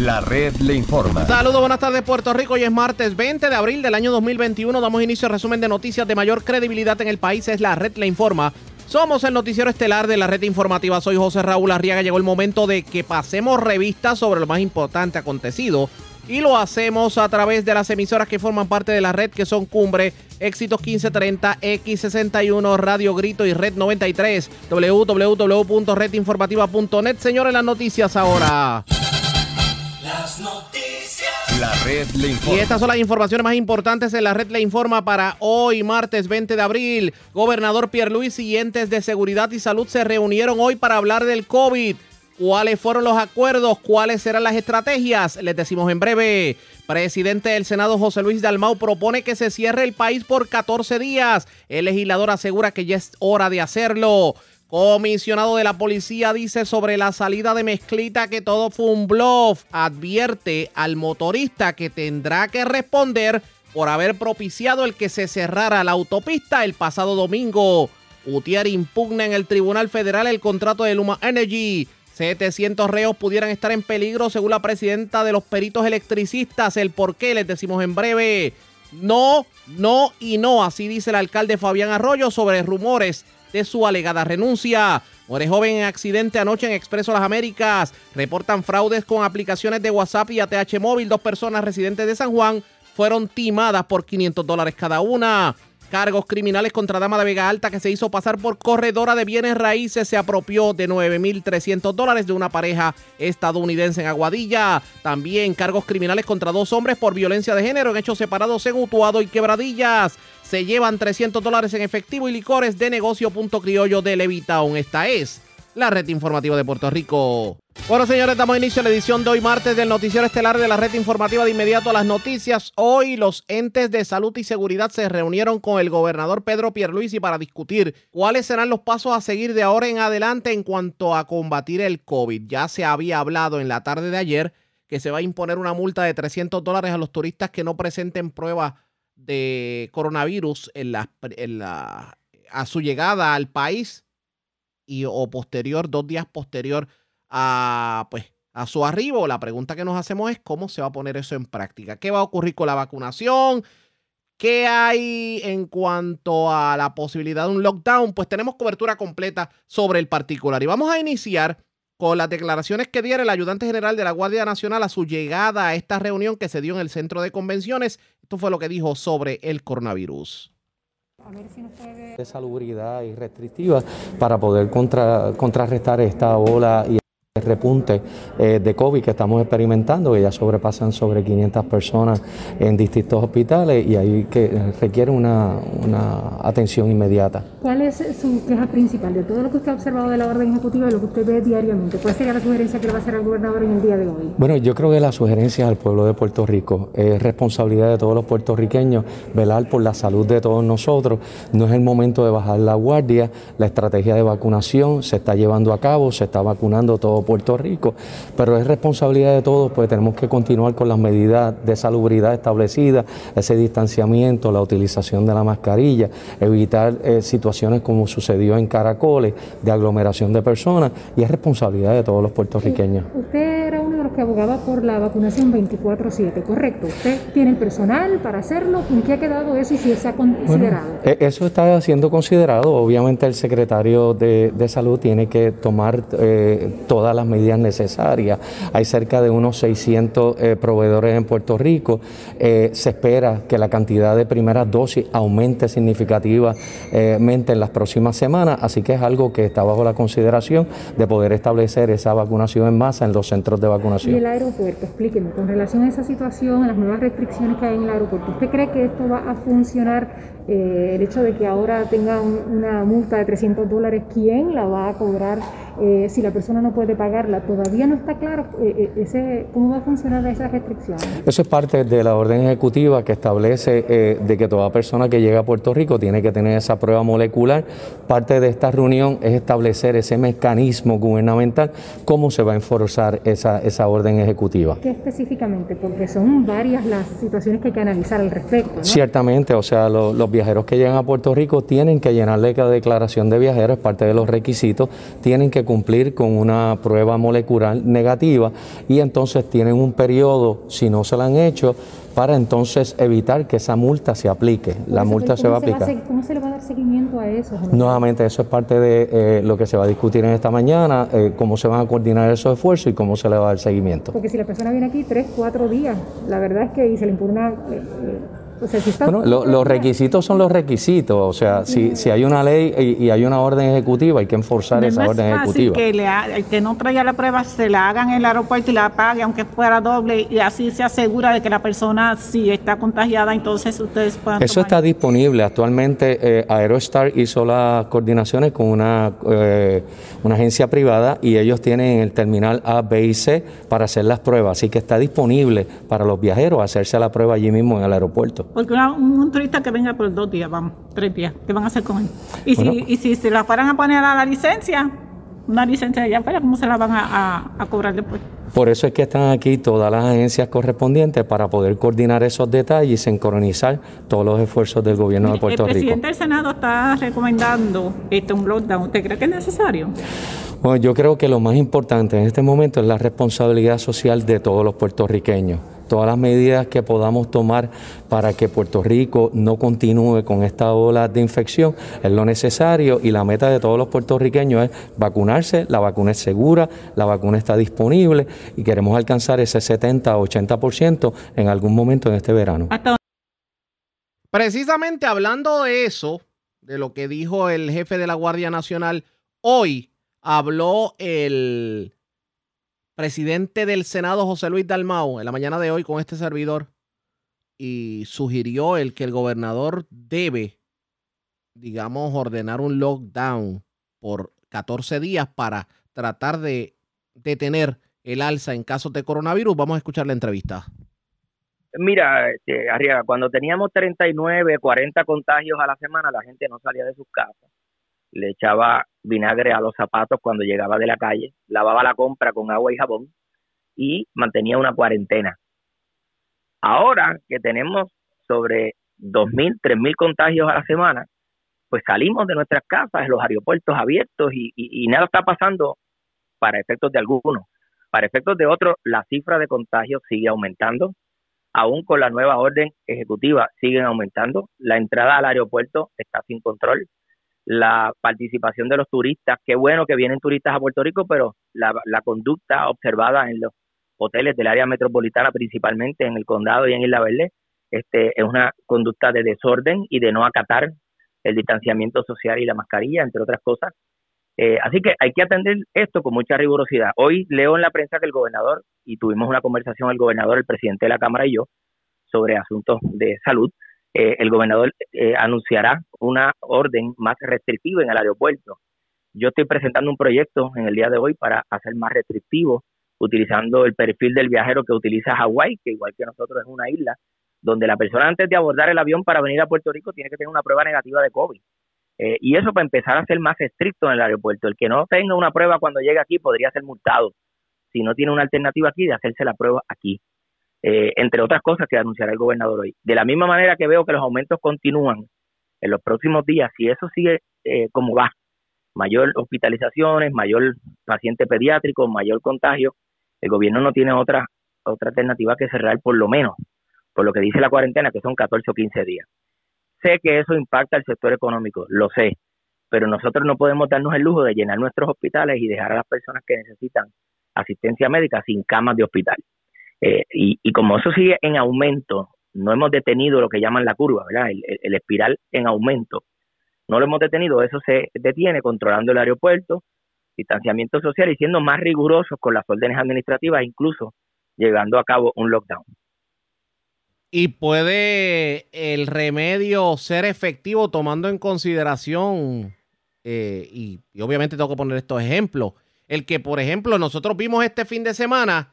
La red le informa. Saludos, buenas tardes Puerto Rico. Hoy es martes 20 de abril del año 2021. Damos inicio al resumen de noticias de mayor credibilidad en el país. Es la red le informa. Somos el noticiero estelar de la red informativa. Soy José Raúl Arriaga. Llegó el momento de que pasemos revistas sobre lo más importante acontecido y lo hacemos a través de las emisoras que forman parte de la red que son Cumbre, Éxitos 1530, X61, Radio Grito y Red 93, www.redinformativa.net. Señores, las noticias ahora. Las noticias. La red le informa. Y estas son las informaciones más importantes en la red le informa para hoy, martes 20 de abril. Gobernador Luis y entes de seguridad y salud se reunieron hoy para hablar del COVID. ¿Cuáles fueron los acuerdos? ¿Cuáles serán las estrategias? Les decimos en breve. Presidente del Senado José Luis Dalmau propone que se cierre el país por 14 días. El legislador asegura que ya es hora de hacerlo. Comisionado de la policía dice sobre la salida de Mezclita que todo fue un bluff. Advierte al motorista que tendrá que responder por haber propiciado el que se cerrara la autopista el pasado domingo. Utier impugna en el Tribunal Federal el contrato de Luma Energy. 700 reos pudieran estar en peligro según la presidenta de los peritos electricistas. El por qué les decimos en breve. No, no y no, así dice el alcalde Fabián Arroyo sobre rumores de su alegada renuncia. Muere joven en accidente anoche en Expreso Las Américas. Reportan fraudes con aplicaciones de WhatsApp y ATH móvil. Dos personas residentes de San Juan fueron timadas por 500 dólares cada una. Cargos criminales contra Dama de Vega Alta que se hizo pasar por corredora de bienes raíces se apropió de 9.300 dólares de una pareja estadounidense en Aguadilla. También cargos criminales contra dos hombres por violencia de género en hechos separados en Utuado y Quebradillas. Se llevan 300 dólares en efectivo y licores de negocio punto criollo de Levitown. Esta es la red informativa de Puerto Rico. Bueno, señores, damos inicio a la edición de hoy martes del noticiero estelar de la red informativa de inmediato a las noticias. Hoy los entes de salud y seguridad se reunieron con el gobernador Pedro Pierluisi para discutir cuáles serán los pasos a seguir de ahora en adelante en cuanto a combatir el COVID. Ya se había hablado en la tarde de ayer que se va a imponer una multa de 300 dólares a los turistas que no presenten pruebas de coronavirus en en la, a su llegada al país y o posterior, dos días posterior a, pues, a su arribo. La pregunta que nos hacemos es cómo se va a poner eso en práctica. ¿Qué va a ocurrir con la vacunación? ¿Qué hay en cuanto a la posibilidad de un lockdown? Pues tenemos cobertura completa sobre el particular. Y vamos a iniciar con las declaraciones que diera el ayudante general de la Guardia Nacional a su llegada a esta reunión que se dio en el centro de convenciones. Esto fue lo que dijo sobre el coronavirus de salubridad y restrictiva para poder contra, contrarrestar esta ola y repunte eh, de COVID que estamos experimentando, que ya sobrepasan sobre 500 personas en distintos hospitales y ahí que requiere una, atención inmediata. ¿Cuál es su queja principal de todo lo que usted ha observado de la orden ejecutiva y lo que usted ve diariamente? ¿Cuál sería la sugerencia que le va a hacer al gobernador en el día de hoy? Bueno, yo creo que la sugerencia al pueblo de Puerto Rico es responsabilidad de todos los puertorriqueños velar por la salud de todos nosotros. No es el momento de bajar la guardia, la estrategia de vacunación se está llevando a cabo, se está vacunando todo Puerto Rico, pero es responsabilidad de todos, pues tenemos que continuar con las medidas de salubridad establecidas, ese distanciamiento, la utilización de la mascarilla, evitar eh, situaciones como sucedió en Caracoles, de aglomeración de personas, y es responsabilidad de todos los puertorriqueños. Usted de que abogaba por la vacunación 24-7, ¿correcto? ¿Usted tiene el personal para hacerlo? ¿En qué ha quedado eso y si se ha considerado? E, eso está siendo considerado. Obviamente el secretario de, Salud tiene que tomar eh, todas las medidas necesarias. Hay cerca de unos 600 eh, proveedores en Puerto Rico. Eh, se espera que la cantidad de primeras dosis aumente significativamente en las próximas semanas, así que es algo que está bajo la consideración de poder establecer esa vacunación en masa en los centros de vacunación. Y el aeropuerto, explíqueme, con relación a esa situación, a las nuevas restricciones que hay en el aeropuerto, ¿usted cree que esto va a funcionar? Eh, el hecho de que ahora tenga una multa de 300 dólares, ¿quién la va a cobrar? Eh, si la persona no puede pagarla, todavía no está claro eh, ese, cómo va a funcionar esa restricción. Eso es parte de la orden ejecutiva que establece de que toda persona que llega a Puerto Rico tiene que tener esa prueba molecular. Parte de esta reunión es establecer ese mecanismo gubernamental, cómo se va a enforzar esa, esa orden ejecutiva. ¿Qué específicamente? Porque son varias las situaciones que hay que analizar al respecto. Ciertamente, o sea, los viajes viajeros que llegan a Puerto Rico tienen que llenarle la declaración de viajeros, es parte de los requisitos, tienen que cumplir con una prueba molecular negativa y entonces tienen un periodo, si no se la han hecho, para entonces evitar que esa multa se aplique. La multa se va a aplicar. ¿Cómo se le va a dar seguimiento a eso? Nuevamente, eso es parte de eh, lo que se va a discutir en esta mañana, eh, cómo se van a coordinar esos esfuerzos y cómo se le va a dar seguimiento. Porque si la persona viene aquí tres, cuatro días, la verdad es que y se le una... Eh, bueno, los requisitos son los requisitos, o sea, si, si hay una ley y, hay una orden ejecutiva, hay que enforzar esa orden ejecutiva. Que le el que no traiga la prueba se la hagan en el aeropuerto y la pague, aunque fuera doble, y así se asegura de que la persona, si está contagiada, entonces ustedes puedan. Eso está disponible. Actualmente, eh, Aerostar hizo las coordinaciones con una, eh, una agencia privada y ellos tienen el terminal A, B y C para hacer las pruebas, así que está disponible para los viajeros hacerse la prueba allí mismo en el aeropuerto. Porque un, turista que venga por dos días, vamos, tres días, ¿qué van a hacer con él? Y, si, y si se la fueran a poner a la licencia, una licencia de allá afuera, ¿cómo se la van a, cobrar después? Por eso es que están aquí todas las agencias correspondientes para poder coordinar esos detalles y sincronizar todos los esfuerzos del gobierno de Puerto Rico. El presidente del Senado está recomendando este, un lockdown. ¿Usted cree que es necesario? Bueno, yo creo que lo más importante en este momento es la responsabilidad social de todos los puertorriqueños todas las medidas que podamos tomar para que Puerto Rico no continúe con esta ola de infección es lo necesario y la meta de todos los puertorriqueños es vacunarse, la vacuna es segura, la vacuna está disponible y queremos alcanzar ese 70-80% en algún momento en este verano. Precisamente hablando de eso, de lo que dijo el jefe de la Guardia Nacional, hoy habló el presidente del Senado, José Luis Dalmau, en la mañana de hoy con este servidor, y sugirió el que el gobernador debe, digamos, ordenar un lockdown por 14 días para tratar de detener el alza en casos de coronavirus. Vamos a escuchar la entrevista. Mira, este, Arriaga, cuando teníamos 39, 40 contagios a la semana, la gente no salía de sus casas le echaba vinagre a los zapatos cuando llegaba de la calle, lavaba la compra con agua y jabón y mantenía una cuarentena. Ahora que tenemos sobre 2.000, 3.000 contagios a la semana, pues salimos de nuestras casas, los aeropuertos abiertos y, y nada está pasando para efectos de algunos. Para efectos de otros, la cifra de contagios sigue aumentando. Aún con la nueva orden ejecutiva siguen aumentando. La entrada al aeropuerto está sin control la participación de los turistas. Qué bueno que vienen turistas a Puerto Rico, pero la, conducta observada en los hoteles del área metropolitana, principalmente en el condado y en Isla Verde, este, es una conducta de desorden y de no acatar el distanciamiento social y la mascarilla, entre otras cosas. Eh, así que hay que atender esto con mucha rigurosidad. Hoy leo en la prensa que el gobernador, y tuvimos una conversación el gobernador, el presidente de la Cámara y yo, sobre asuntos de salud, eh, el gobernador eh, anunciará una orden más restrictiva en el aeropuerto. Yo estoy presentando un proyecto en el día de hoy para hacer más restrictivo, utilizando el perfil del viajero que utiliza Hawái, que igual que nosotros es una isla, donde la persona antes de abordar el avión para venir a Puerto Rico tiene que tener una prueba negativa de COVID. Eh, y eso para empezar a ser más estricto en el aeropuerto. El que no tenga una prueba cuando llegue aquí podría ser multado si no tiene una alternativa aquí de hacerse la prueba aquí. Eh, entre otras cosas que anunciará el gobernador hoy. De la misma manera que veo que los aumentos continúan en los próximos días, si eso sigue eh, como va, mayor hospitalizaciones, mayor paciente pediátrico, mayor contagio, el gobierno no tiene otra, otra alternativa que cerrar por lo menos, por lo que dice la cuarentena, que son 14 o 15 días. Sé que eso impacta al sector económico, lo sé, pero nosotros no podemos darnos el lujo de llenar nuestros hospitales y dejar a las personas que necesitan asistencia médica sin camas de hospital. Eh, y, como eso sigue en aumento, no hemos detenido lo que llaman la curva, ¿verdad? El, espiral en aumento. No lo hemos detenido, eso se detiene controlando el aeropuerto, distanciamiento social y siendo más rigurosos con las órdenes administrativas, incluso llegando a cabo un lockdown. ¿Y puede el remedio ser efectivo tomando en consideración, eh, y, y obviamente tengo que poner estos ejemplos, el que, por ejemplo, nosotros vimos este fin de semana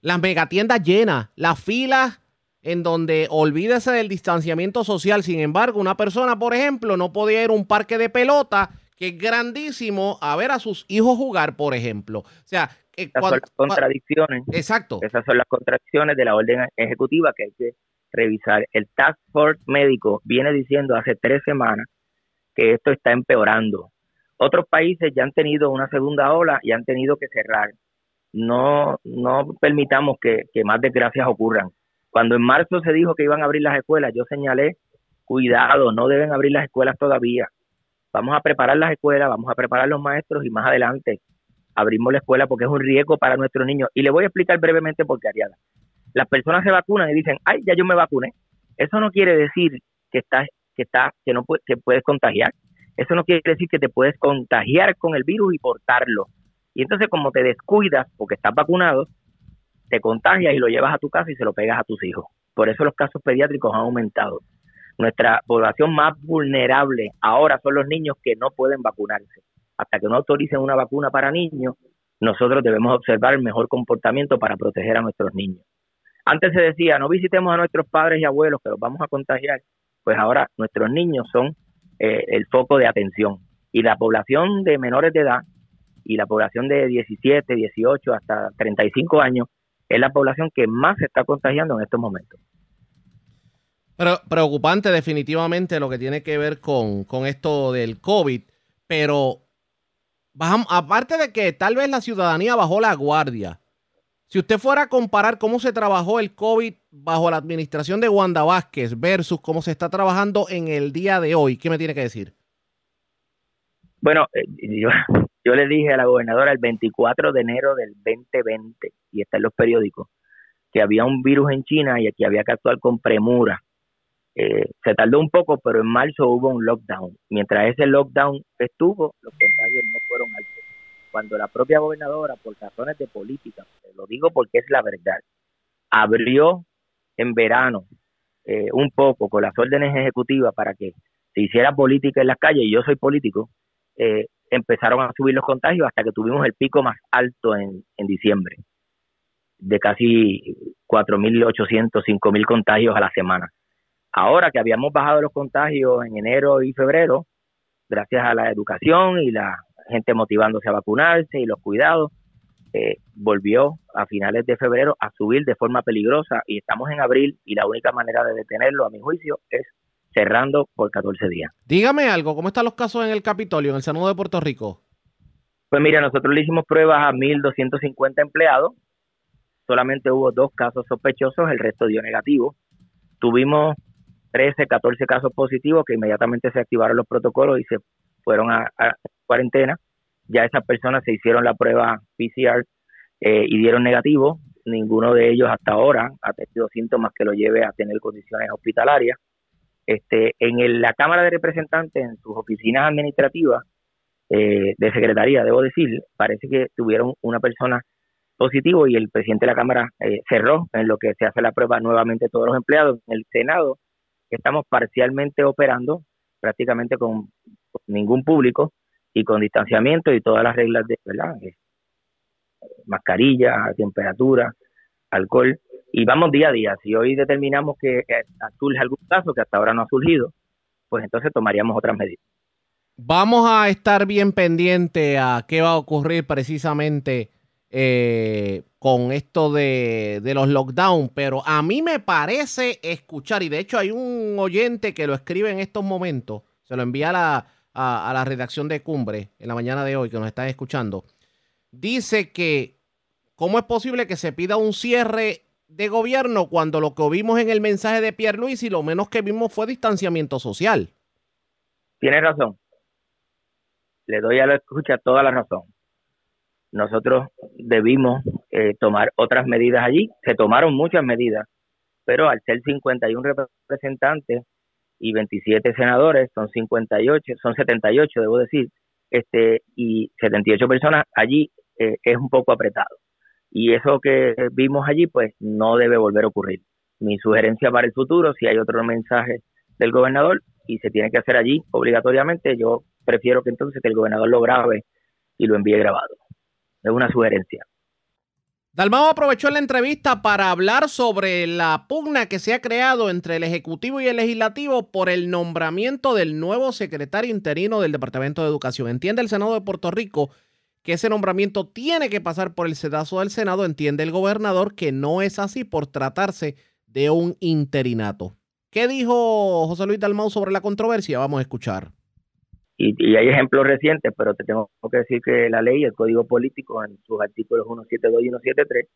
las megatiendas llenas, las filas en donde olvídese del distanciamiento social. Sin embargo, una persona, por ejemplo, no podía ir a un parque de pelota que es grandísimo a ver a sus hijos jugar, por ejemplo. O sea, esas son las contradicciones. Exacto. Esas son las contradicciones de la orden ejecutiva que hay que revisar. El Task Force médico viene diciendo hace tres semanas que esto está empeorando. Otros países ya han tenido una segunda ola y han tenido que cerrar. No, no permitamos que, que más desgracias ocurran. Cuando en marzo se dijo que iban a abrir las escuelas, yo señalé, cuidado, no deben abrir las escuelas todavía. Vamos a preparar las escuelas, vamos a preparar los maestros y más adelante abrimos la escuela porque es un riesgo para nuestros niños. Y le voy a explicar brevemente por qué, Ariada. Las personas se vacunan y dicen, ay, ya yo me vacuné. Eso no quiere decir que estás, que está, que no que puedes contagiar. Eso no quiere decir que te puedes contagiar con el virus y portarlo. Y entonces como te descuidas porque estás vacunado, te contagias y lo llevas a tu casa y se lo pegas a tus hijos. Por eso los casos pediátricos han aumentado. Nuestra población más vulnerable ahora son los niños que no pueden vacunarse hasta que no autoricen una vacuna para niños, nosotros debemos observar el mejor comportamiento para proteger a nuestros niños. Antes se decía, no visitemos a nuestros padres y abuelos que los vamos a contagiar, pues ahora nuestros niños son eh, el foco de atención. Y la población de menores de edad y la población de 17, 18 hasta 35 años es la población que más se está contagiando en estos momentos. Pero preocupante definitivamente lo que tiene que ver con, con esto del COVID, pero aparte de que tal vez la ciudadanía bajó la guardia, si usted fuera a comparar cómo se trabajó el COVID bajo la administración de Wanda Vázquez versus cómo se está trabajando en el día de hoy, ¿qué me tiene que decir? Bueno, eh, yo, le dije a la gobernadora el 24 de enero del 2020, y está en los periódicos, que había un virus en China y que había que actuar con premura. Eh, se tardó un poco, pero en marzo hubo un lockdown. Mientras ese lockdown estuvo, los contagios no fueron altos. Cuando la propia gobernadora, por razones de política, lo digo porque es la verdad, abrió en verano eh, un poco con las órdenes ejecutivas para que se hiciera política en las calles, y yo soy político, eh, empezaron a subir los contagios hasta que tuvimos el pico más alto en, en diciembre, de casi 4.800, 5.000 contagios a la semana. Ahora que habíamos bajado los contagios en enero y febrero, gracias a la educación y la gente motivándose a vacunarse y los cuidados, eh, volvió a finales de febrero a subir de forma peligrosa y estamos en abril y la única manera de detenerlo, a mi juicio, es cerrando por 14 días. Dígame algo, ¿cómo están los casos en el Capitolio, en el Senado de Puerto Rico? Pues mira, nosotros le hicimos pruebas a 1.250 empleados, solamente hubo dos casos sospechosos, el resto dio negativo. Tuvimos 13, 14 casos positivos que inmediatamente se activaron los protocolos y se fueron a, cuarentena. Ya esas personas se hicieron la prueba PCR eh, y dieron negativo. Ninguno de ellos hasta ahora ha tenido síntomas que lo lleve a tener condiciones hospitalarias. Este, en la Cámara de Representantes, en sus oficinas administrativas eh, de secretaría, debo decir, parece que tuvieron una persona positivo y el presidente de la Cámara eh, cerró en lo que se hace la prueba nuevamente todos los empleados. En el Senado estamos parcialmente operando, prácticamente con, ningún público y con distanciamiento y todas las reglas de ¿verdad? Eh, mascarilla, temperatura, alcohol y vamos día a día. Si hoy determinamos que surge algún caso que hasta ahora no ha surgido, pues entonces tomaríamos otras medidas. Vamos a estar bien pendiente a qué va a ocurrir precisamente eh, con esto de, los lockdown, pero a mí me parece escuchar, y de hecho hay un oyente que lo escribe en estos momentos, se lo envía a la, a, la redacción de Cumbre en la mañana de hoy que nos están escuchando, dice que ¿cómo es posible que se pida un cierre de gobierno cuando lo que vimos en el mensaje de Pierre Luis y lo menos que vimos fue distanciamiento social? Tiene razón. Le doy a la escucha toda la razón nosotros debimos eh, tomar otras medidas allí. Se tomaron muchas medidas, pero al ser 51 representantes y 27 senadores, son 58, son 78, debo decir, este y 78 personas allí eh, es un poco apretado. Y eso que vimos allí, pues no debe volver a ocurrir. Mi sugerencia para el futuro, si hay otro mensaje del gobernador y se tiene que hacer allí obligatoriamente, yo prefiero que entonces que el gobernador lo grabe y lo envíe grabado es una sugerencia. Dalmao aprovechó la entrevista para hablar sobre la pugna que se ha creado entre el Ejecutivo y el Legislativo por el nombramiento del nuevo secretario interino del Departamento de Educación. Entiende el Senado de Puerto Rico que ese nombramiento tiene que pasar por el sedazo del Senado. Entiende el gobernador que no es así por tratarse de un interinato. ¿Qué dijo José Luis Dalmau sobre la controversia? Vamos a escuchar. Y, hay ejemplos recientes, pero te tengo que decir que la ley, el Código Político, en sus artículos 172 y 173,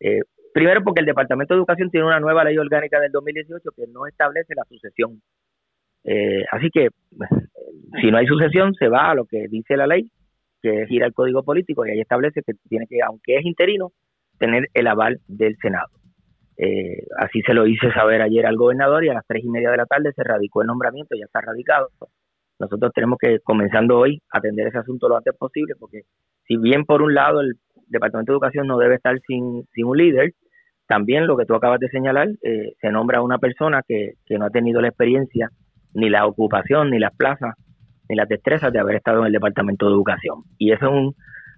eh, primero porque el Departamento de Educación tiene una nueva ley orgánica del 2018 que no establece la sucesión. Eh, así que, si no hay sucesión, se va a lo que dice la ley, que es ir al Código Político, y ahí establece que tiene que, aunque es interino, tener el aval del Senado. Eh, así se lo hice saber ayer al gobernador y a las tres y media de la tarde se radicó el nombramiento, ya está radicado. Nosotros tenemos que, comenzando hoy, atender ese asunto lo antes posible, porque si bien por un lado el Departamento de Educación no debe estar sin, sin un líder, también lo que tú acabas de señalar, eh, se nombra una persona que, que no ha tenido la experiencia, ni la ocupación, ni las plazas, ni las destrezas de haber estado en el Departamento de Educación. Y eso es un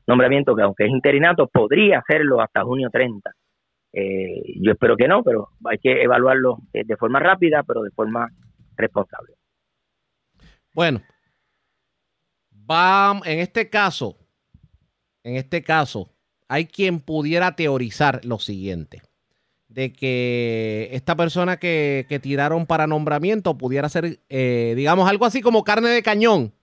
nombramiento que, aunque es interinato, podría hacerlo hasta junio 30. Eh, yo espero que no, pero hay que evaluarlo eh, de forma rápida, pero de forma responsable. Bueno, vamos, en este caso, en este caso, hay quien pudiera teorizar lo siguiente, de que esta persona que, tiraron para nombramiento pudiera ser, eh, digamos, algo así como carne de cañón,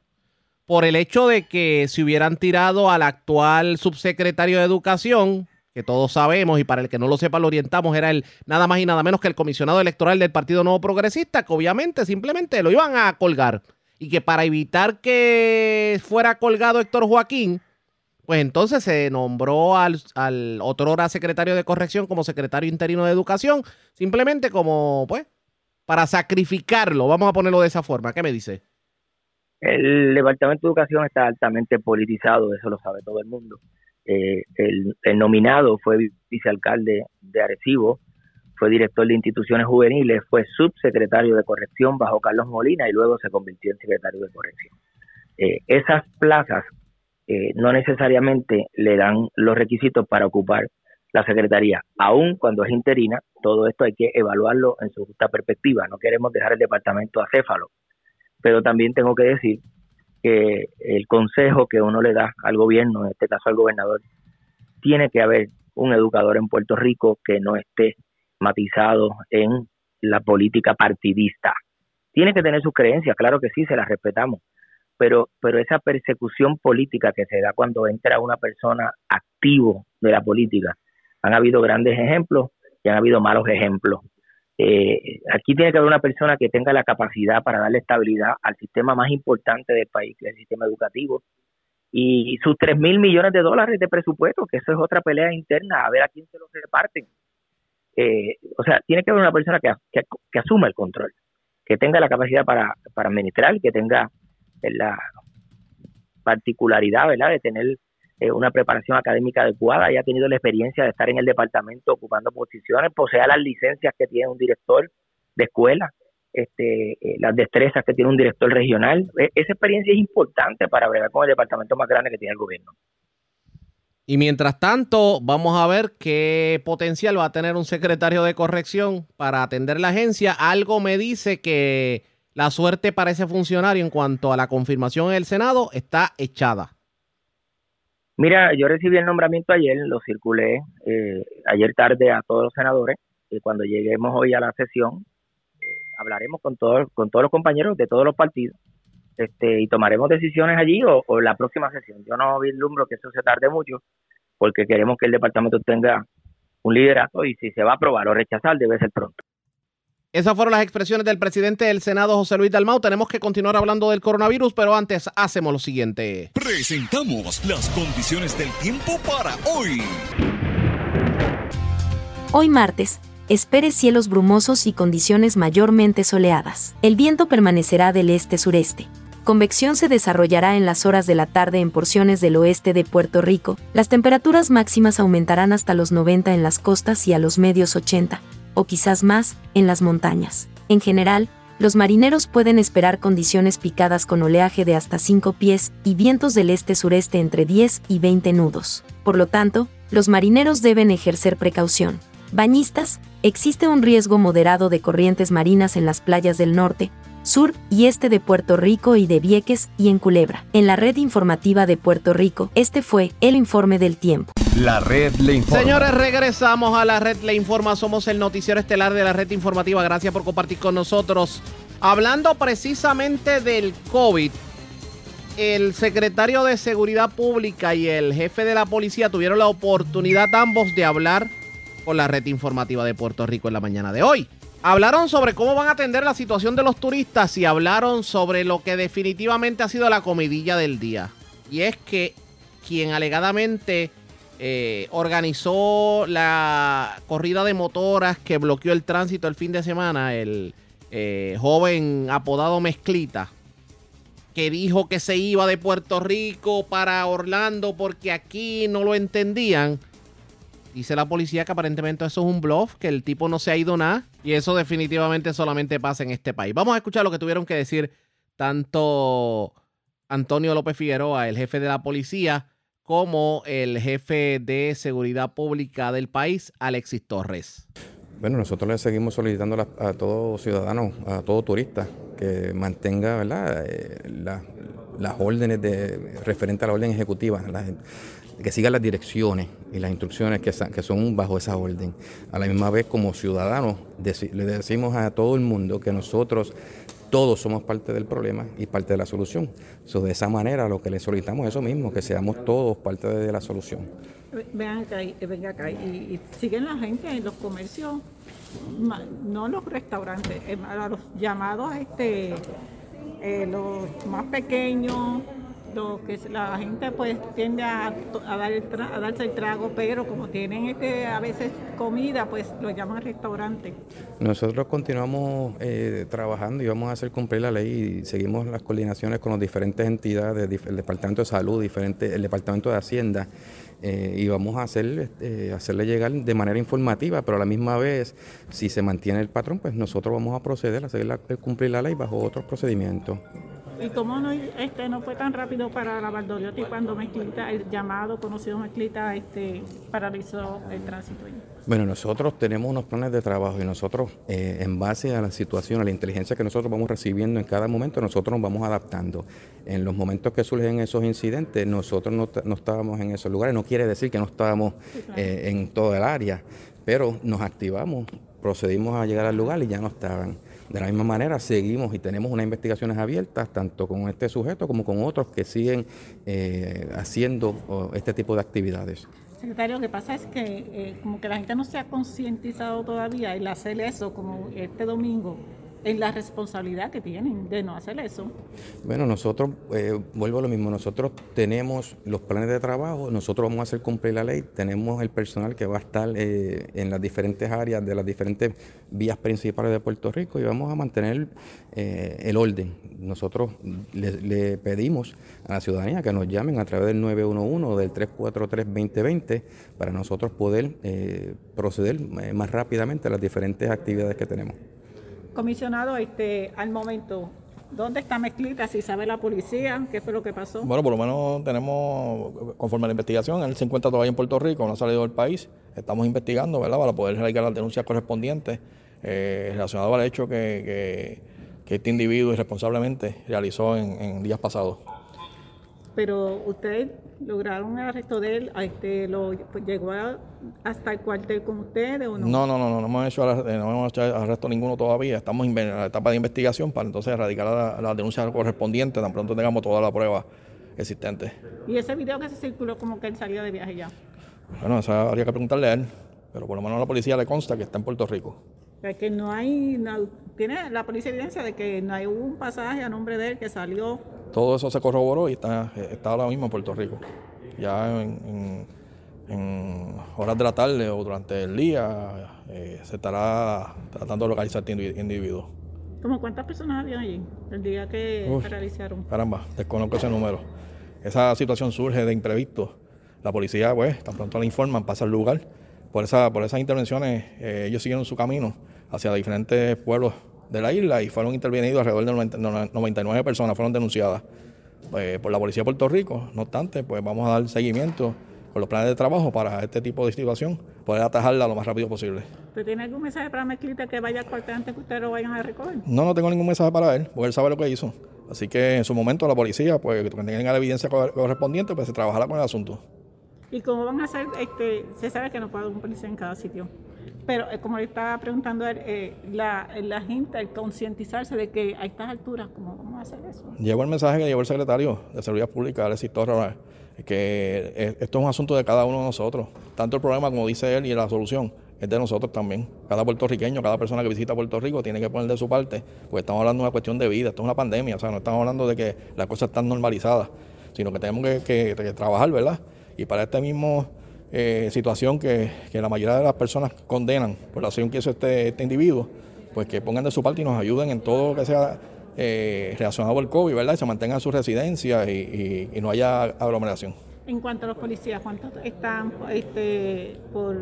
por el hecho de que si hubieran tirado al actual subsecretario de Educación, que todos sabemos y para el que no lo sepa lo orientamos, era el nada más y nada menos que el comisionado electoral del Partido Nuevo Progresista, que obviamente simplemente lo iban a colgar. Y que para evitar que fuera colgado Héctor Joaquín, pues entonces se nombró al, al otrora secretario de corrección como secretario interino de educación, simplemente como, pues, para sacrificarlo, vamos a ponerlo de esa forma. ¿Qué me dice? El Departamento de Educación está altamente politizado, eso lo sabe todo el mundo. Eh, el, el, nominado fue vicealcalde de Arecibo, fue director de instituciones juveniles, fue subsecretario de corrección bajo Carlos Molina y luego se convirtió en secretario de corrección. Eh, esas plazas eh, no necesariamente le dan los requisitos para ocupar la secretaría, aun cuando es interina, todo esto hay que evaluarlo en su justa perspectiva, no queremos dejar el departamento acéfalo, pero también tengo que decir que el consejo que uno le da al gobierno, en este caso al gobernador, tiene que haber un educador en Puerto Rico que no esté matizado en la política partidista. Tiene que tener sus creencias, claro que sí, se las respetamos, pero, pero esa persecución política que se da cuando entra una persona activo de la política, han habido grandes ejemplos y han habido malos ejemplos. Eh, aquí tiene que haber una persona que tenga la capacidad para darle estabilidad al sistema más importante del país, que es el sistema educativo, y sus tres mil millones de dólares de presupuesto, que eso es otra pelea interna, a ver a quién se los reparten. Eh, o sea, tiene que haber una persona que, que, asuma el control, que tenga la capacidad para, para administrar, que tenga la particularidad, ¿verdad?, de tener eh, una preparación académica adecuada, haya tenido la experiencia de estar en el departamento ocupando posiciones, posea las licencias que tiene un director de escuela, este, eh, las destrezas que tiene un director regional. E, esa experiencia es importante para bregar con el departamento más grande que tiene el gobierno. Y mientras tanto, vamos a ver qué potencial va a tener un secretario de corrección para atender la agencia. Algo me dice que la suerte para ese funcionario en cuanto a la confirmación en el Senado está echada. Mira, yo recibí el nombramiento ayer, lo circulé eh, ayer tarde a todos los senadores. Y cuando lleguemos hoy a la sesión, eh, hablaremos con, todos con todos los compañeros de todos los partidos este, y tomaremos decisiones allí o, o, la próxima sesión. Yo no vislumbro que eso se tarde mucho porque queremos que el departamento tenga un liderato y si se va a aprobar o rechazar debe ser pronto. Esas fueron las expresiones del presidente del Senado, José Luis Dalmau. Tenemos que continuar hablando del coronavirus, pero antes hacemos lo siguiente. Presentamos las condiciones del tiempo para hoy. Hoy martes, espere cielos brumosos y condiciones mayormente soleadas. El viento permanecerá del este-sureste convección se desarrollará en las horas de la tarde en porciones del oeste de Puerto Rico, las temperaturas máximas aumentarán hasta los 90 en las costas y a los medios 80, o quizás más, en las montañas. En general, los marineros pueden esperar condiciones picadas con oleaje de hasta 5 pies y vientos del este-sureste entre 10 y 20 nudos. Por lo tanto, los marineros deben ejercer precaución. Bañistas, existe un riesgo moderado de corrientes marinas en las playas del norte, sur y este de Puerto Rico y de Vieques y en Culebra. En la red informativa de Puerto Rico, este fue el informe del tiempo. La red le informa. Señores, regresamos a la red le informa. Somos el noticiero estelar de la red informativa. Gracias por compartir con nosotros. Hablando precisamente del COVID, el secretario de Seguridad Pública y el jefe de la policía tuvieron la oportunidad ambos de hablar con la red informativa de Puerto Rico en la mañana de hoy. Hablaron sobre cómo van a atender la situación de los turistas y hablaron sobre lo que definitivamente ha sido la comidilla del día. Y es que quien alegadamente eh, organizó la corrida de motoras que bloqueó el tránsito el fin de semana, el eh, joven apodado Mezclita, que dijo que se iba de Puerto Rico para Orlando porque aquí no lo entendían Dice la policía que aparentemente eso es un bluff, que el tipo no se ha ido nada y eso definitivamente solamente pasa en este país. Vamos a escuchar lo que tuvieron que decir tanto Antonio López Figueroa, el jefe de la policía, como el jefe de seguridad pública del país, Alexis Torres. Bueno, nosotros le seguimos solicitando a, todo ciudadano, a todo turista, que mantenga. Eh, las órdenes de referente a la orden ejecutiva. Que siga las direcciones y las instrucciones que, son bajo esa orden. A la misma vez, como ciudadanos, le decimos a todo el mundo que nosotros todos somos parte del problema y parte de la solución. de esa manera lo que le solicitamos es eso mismo, que seamos todos parte de la solución. Vean acá, venga acá, y, siguen la gente en los comercios, no los restaurantes, eh, los llamados este, eh, los más pequeños, lo que la gente pues tiende a, dar darse el trago, pero como tienen este, a veces comida, pues lo llaman restaurante. Nosotros continuamos eh, trabajando y vamos a hacer cumplir la ley y seguimos las coordinaciones con las diferentes entidades, el Departamento de Salud, diferente, el Departamento de Hacienda. Eh, y vamos a hacer, eh, hacerle llegar de manera informativa, pero a la misma vez, si se mantiene el patrón, pues nosotros vamos a proceder a hacer cumplir la ley bajo otros procedimientos. ¿Y cómo no, este, no fue tan rápido para la Valdoriotti cuando Mezclita, el llamado conocido Mezclita, este, paralizó el tránsito? Bueno, nosotros tenemos unos planes de trabajo y nosotros, eh, en base a la situación, a la inteligencia que nosotros vamos recibiendo en cada momento, nosotros nos vamos adaptando. En los momentos que surgen esos incidentes, nosotros no, estábamos en esos lugares. No quiere decir que no estábamos eh, en toda el área, pero nos activamos, procedimos a llegar al lugar y ya no estaban. De la misma manera, seguimos y tenemos unas investigaciones abiertas, tanto con este sujeto como con otros que siguen eh, haciendo este tipo de actividades. Secretario, lo que pasa es que eh, como que la gente no se ha concientizado todavía el hacer eso, como este domingo, en la responsabilidad que tienen de no hacer eso. Bueno, nosotros, eh, vuelvo a lo mismo, nosotros tenemos los planes de trabajo, nosotros vamos a hacer cumplir la ley, tenemos el personal que va a estar eh, en las diferentes áreas de las diferentes vías principales de Puerto Rico y vamos a mantener eh, el orden. Nosotros le, pedimos a la ciudadanía que nos llamen a través del 911 o del 343-2020 para nosotros poder proceder más rápidamente a las diferentes actividades que tenemos. Comisionado, este, al momento, ¿dónde está Mezclita? Si sabe la policía, ¿qué fue lo que pasó? Bueno, por lo menos tenemos, conforme a la investigación, se encuentra todavía en Puerto Rico, no ha salido del país. Estamos investigando, ¿verdad?, para poder realizar las denuncias correspondientes eh, relacionadas al hecho que, este individuo irresponsablemente realizó en días pasados pero ustedes lograron el arresto de él, este, lo, pues, llegó hasta el cuartel con ustedes o no? No, no, no, no, no hemos hecho, eh, no hemos hecho arresto ninguno todavía, estamos en la etapa de investigación para entonces erradicar la, la denuncia correspondiente tan pronto tengamos toda la prueba existente. ¿Y ese video que se circuló como que él salía de viaje ya? Bueno, eso habría que preguntarle a él, pero por lo menos a la policía le consta que está en Puerto Rico. Que no hay, tiene la policía evidencia de que no hay un pasaje a nombre de él que salió todo eso se corroboró y está, está ahora mismo en Puerto Rico. Ya en, horas de la tarde o durante el día eh, se estará tratando de localizar este individuo. ¿Cómo cuántas personas había allí el día que realizaron? Caramba, desconozco ese número. Esa situación surge de imprevisto. La policía, pues, tan pronto la informan, pasa al lugar. Por, esa, por esas intervenciones, eh, ellos siguieron su camino hacia diferentes pueblos de la isla y fueron intervenidos alrededor de 99 personas, fueron denunciadas eh, por la Policía de Puerto Rico. No obstante, pues vamos a dar seguimiento con los planes de trabajo para este tipo de situación, poder atajarla lo más rápido posible. ¿Usted tiene algún mensaje para Mezclita que vaya a cortar antes que ustedes lo vayan a recoger? No, no tengo ningún mensaje para él, porque él sabe lo que hizo. Así que en su momento la policía, pues que tengan la evidencia correspondiente, pues se trabajará con el asunto. ¿Y cómo van a hacer? Este, se sabe que no puede haber un policía en cada sitio. Pero eh, como le estaba preguntando, eh, la, la, gente al concientizarse de que a estas alturas, ¿cómo vamos a hacer eso? Llevo el mensaje que llevó el secretario de Seguridad Pública, Alexis Torres, que esto es un asunto de cada uno de nosotros. Tanto el problema, como dice él, y la solución es de nosotros también. Cada puertorriqueño, cada persona que visita Puerto Rico tiene que poner de su parte, porque estamos hablando de una cuestión de vida, esto es una pandemia, o sea, no estamos hablando de que las cosas están normalizadas, sino que tenemos que, trabajar, ¿verdad? Y para esta misma eh, situación que, la mayoría de las personas condenan por la acción que hizo este, este, individuo, pues que pongan de su parte y nos ayuden en todo lo que sea eh, relacionado al COVID, ¿verdad? Y se mantengan su residencia y, no haya aglomeración. En cuanto a los policías, ¿cuántos están este, por,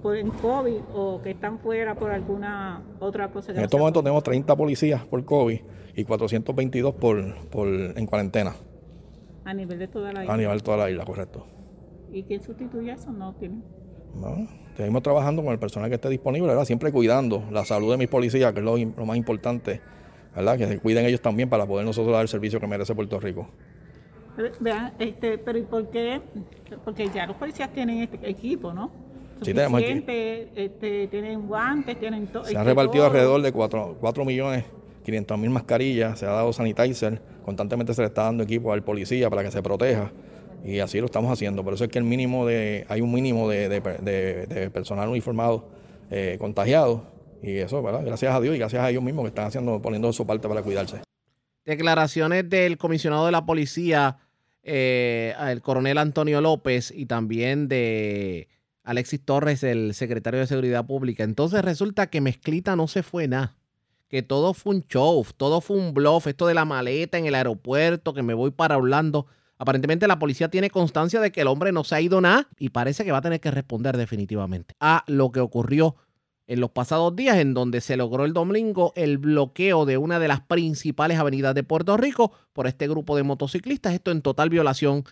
por en COVID o que están fuera por alguna otra cosa? En estos momentos tenemos 30 policías por COVID y 422 por, por, en cuarentena. A nivel de toda la isla. A nivel de toda la isla, correcto. ¿Y quién sustituye eso? No tiene. No, seguimos trabajando con el personal que esté disponible, ¿verdad? Siempre cuidando la salud de mis policías, que es lo, más importante, ¿verdad? Que se cuiden ellos también para poder nosotros dar el servicio que merece Puerto Rico. vean, este, pero ¿y por qué? Porque ya los policías tienen este equipo, ¿no? Sí, tenemos este, tienen guantes, tienen todo. Se han repartido alrededor de 4, 4 millones 500 mil mascarillas, se ha dado sanitizer, constantemente se le está dando equipo al policía para que se proteja y así lo estamos haciendo. Por eso es que el mínimo de, hay un mínimo de, personal uniformado eh, contagiado y eso, ¿verdad? Gracias a Dios y gracias a ellos mismos que están haciendo, poniendo su parte para cuidarse. Declaraciones del comisionado de la policía, eh, el coronel Antonio López y también de Alexis Torres, el secretario de Seguridad Pública. Entonces resulta que Mezclita no se fue nada que todo fue un show, todo fue un bluff, esto de la maleta en el aeropuerto, que me voy para Orlando. Aparentemente la policía tiene constancia de que el hombre no se ha ido nada y parece que va a tener que responder definitivamente a lo que ocurrió en los pasados días en donde se logró el domingo el bloqueo de una de las principales avenidas de Puerto Rico por este grupo de motociclistas, esto en total violación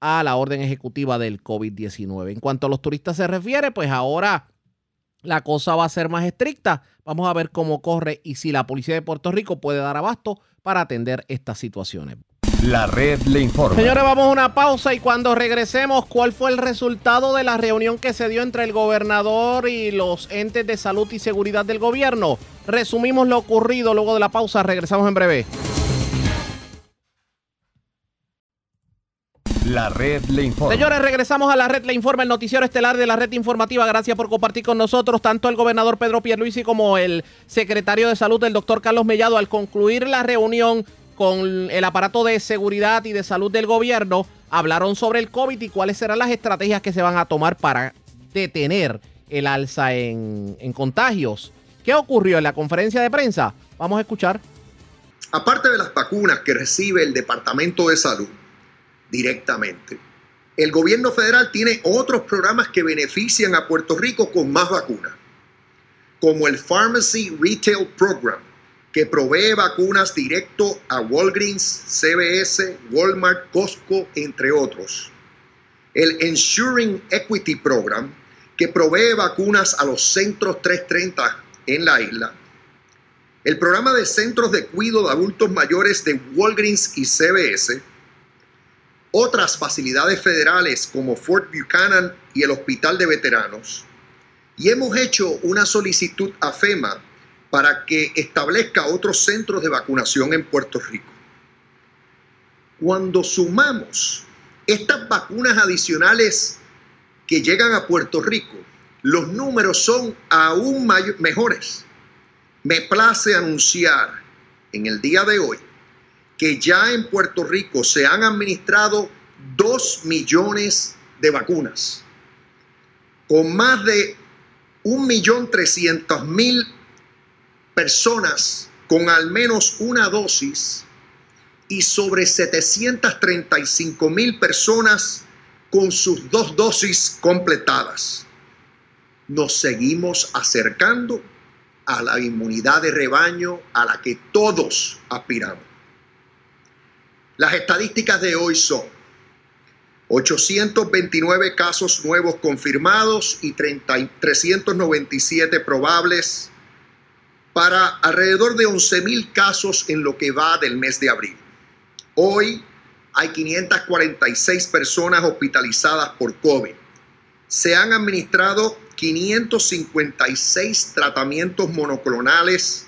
a la orden ejecutiva del COVID-19. En cuanto a los turistas se refiere, pues ahora la cosa va a ser más estricta. Vamos a ver cómo corre y si la policía de Puerto Rico puede dar abasto para atender estas situaciones. La red le informa. Señores, vamos a una pausa y cuando regresemos, ¿cuál fue el resultado de la reunión que se dio entre el gobernador y los entes de salud y seguridad del gobierno? Resumimos lo ocurrido luego de la pausa. Regresamos en breve. La red le informa. Señores, regresamos a la red le informa, el noticiero estelar de la red informativa. Gracias por compartir con nosotros tanto el gobernador Pedro Pierluisi como el secretario de salud, el doctor Carlos Mellado. Al concluir la reunión con el aparato de seguridad y de salud del gobierno, hablaron sobre el COVID y cuáles serán las estrategias que se van a tomar para detener el alza en, en contagios. ¿Qué ocurrió en la conferencia de prensa? Vamos a escuchar. Aparte de las vacunas que recibe el Departamento de Salud, directamente. El gobierno federal tiene otros programas que benefician a Puerto Rico con más vacunas, como el Pharmacy Retail Program, que provee vacunas directo a Walgreens, CVS, Walmart, Costco, entre otros. El Ensuring Equity Program, que provee vacunas a los centros 330 en la isla. El programa de centros de cuidado de adultos mayores de Walgreens y CVS, otras facilidades federales como Fort Buchanan y el Hospital de Veteranos, y hemos hecho una solicitud a FEMA para que establezca otros centros de vacunación en Puerto Rico. Cuando sumamos estas vacunas adicionales que llegan a Puerto Rico, los números son aún mejores. Me place anunciar en el día de hoy que ya en Puerto Rico se han administrado 2 millones de vacunas, con más de 1.300.000 personas con al menos una dosis y sobre 735.000 personas con sus dos dosis completadas. Nos seguimos acercando a la inmunidad de rebaño a la que todos aspiramos. Las estadísticas de hoy son, 829 casos nuevos confirmados y 397 probables para alrededor de 11.000 casos en lo que va del mes de abril. Hoy hay 546 personas hospitalizadas por COVID. Se han administrado 556 tratamientos monoclonales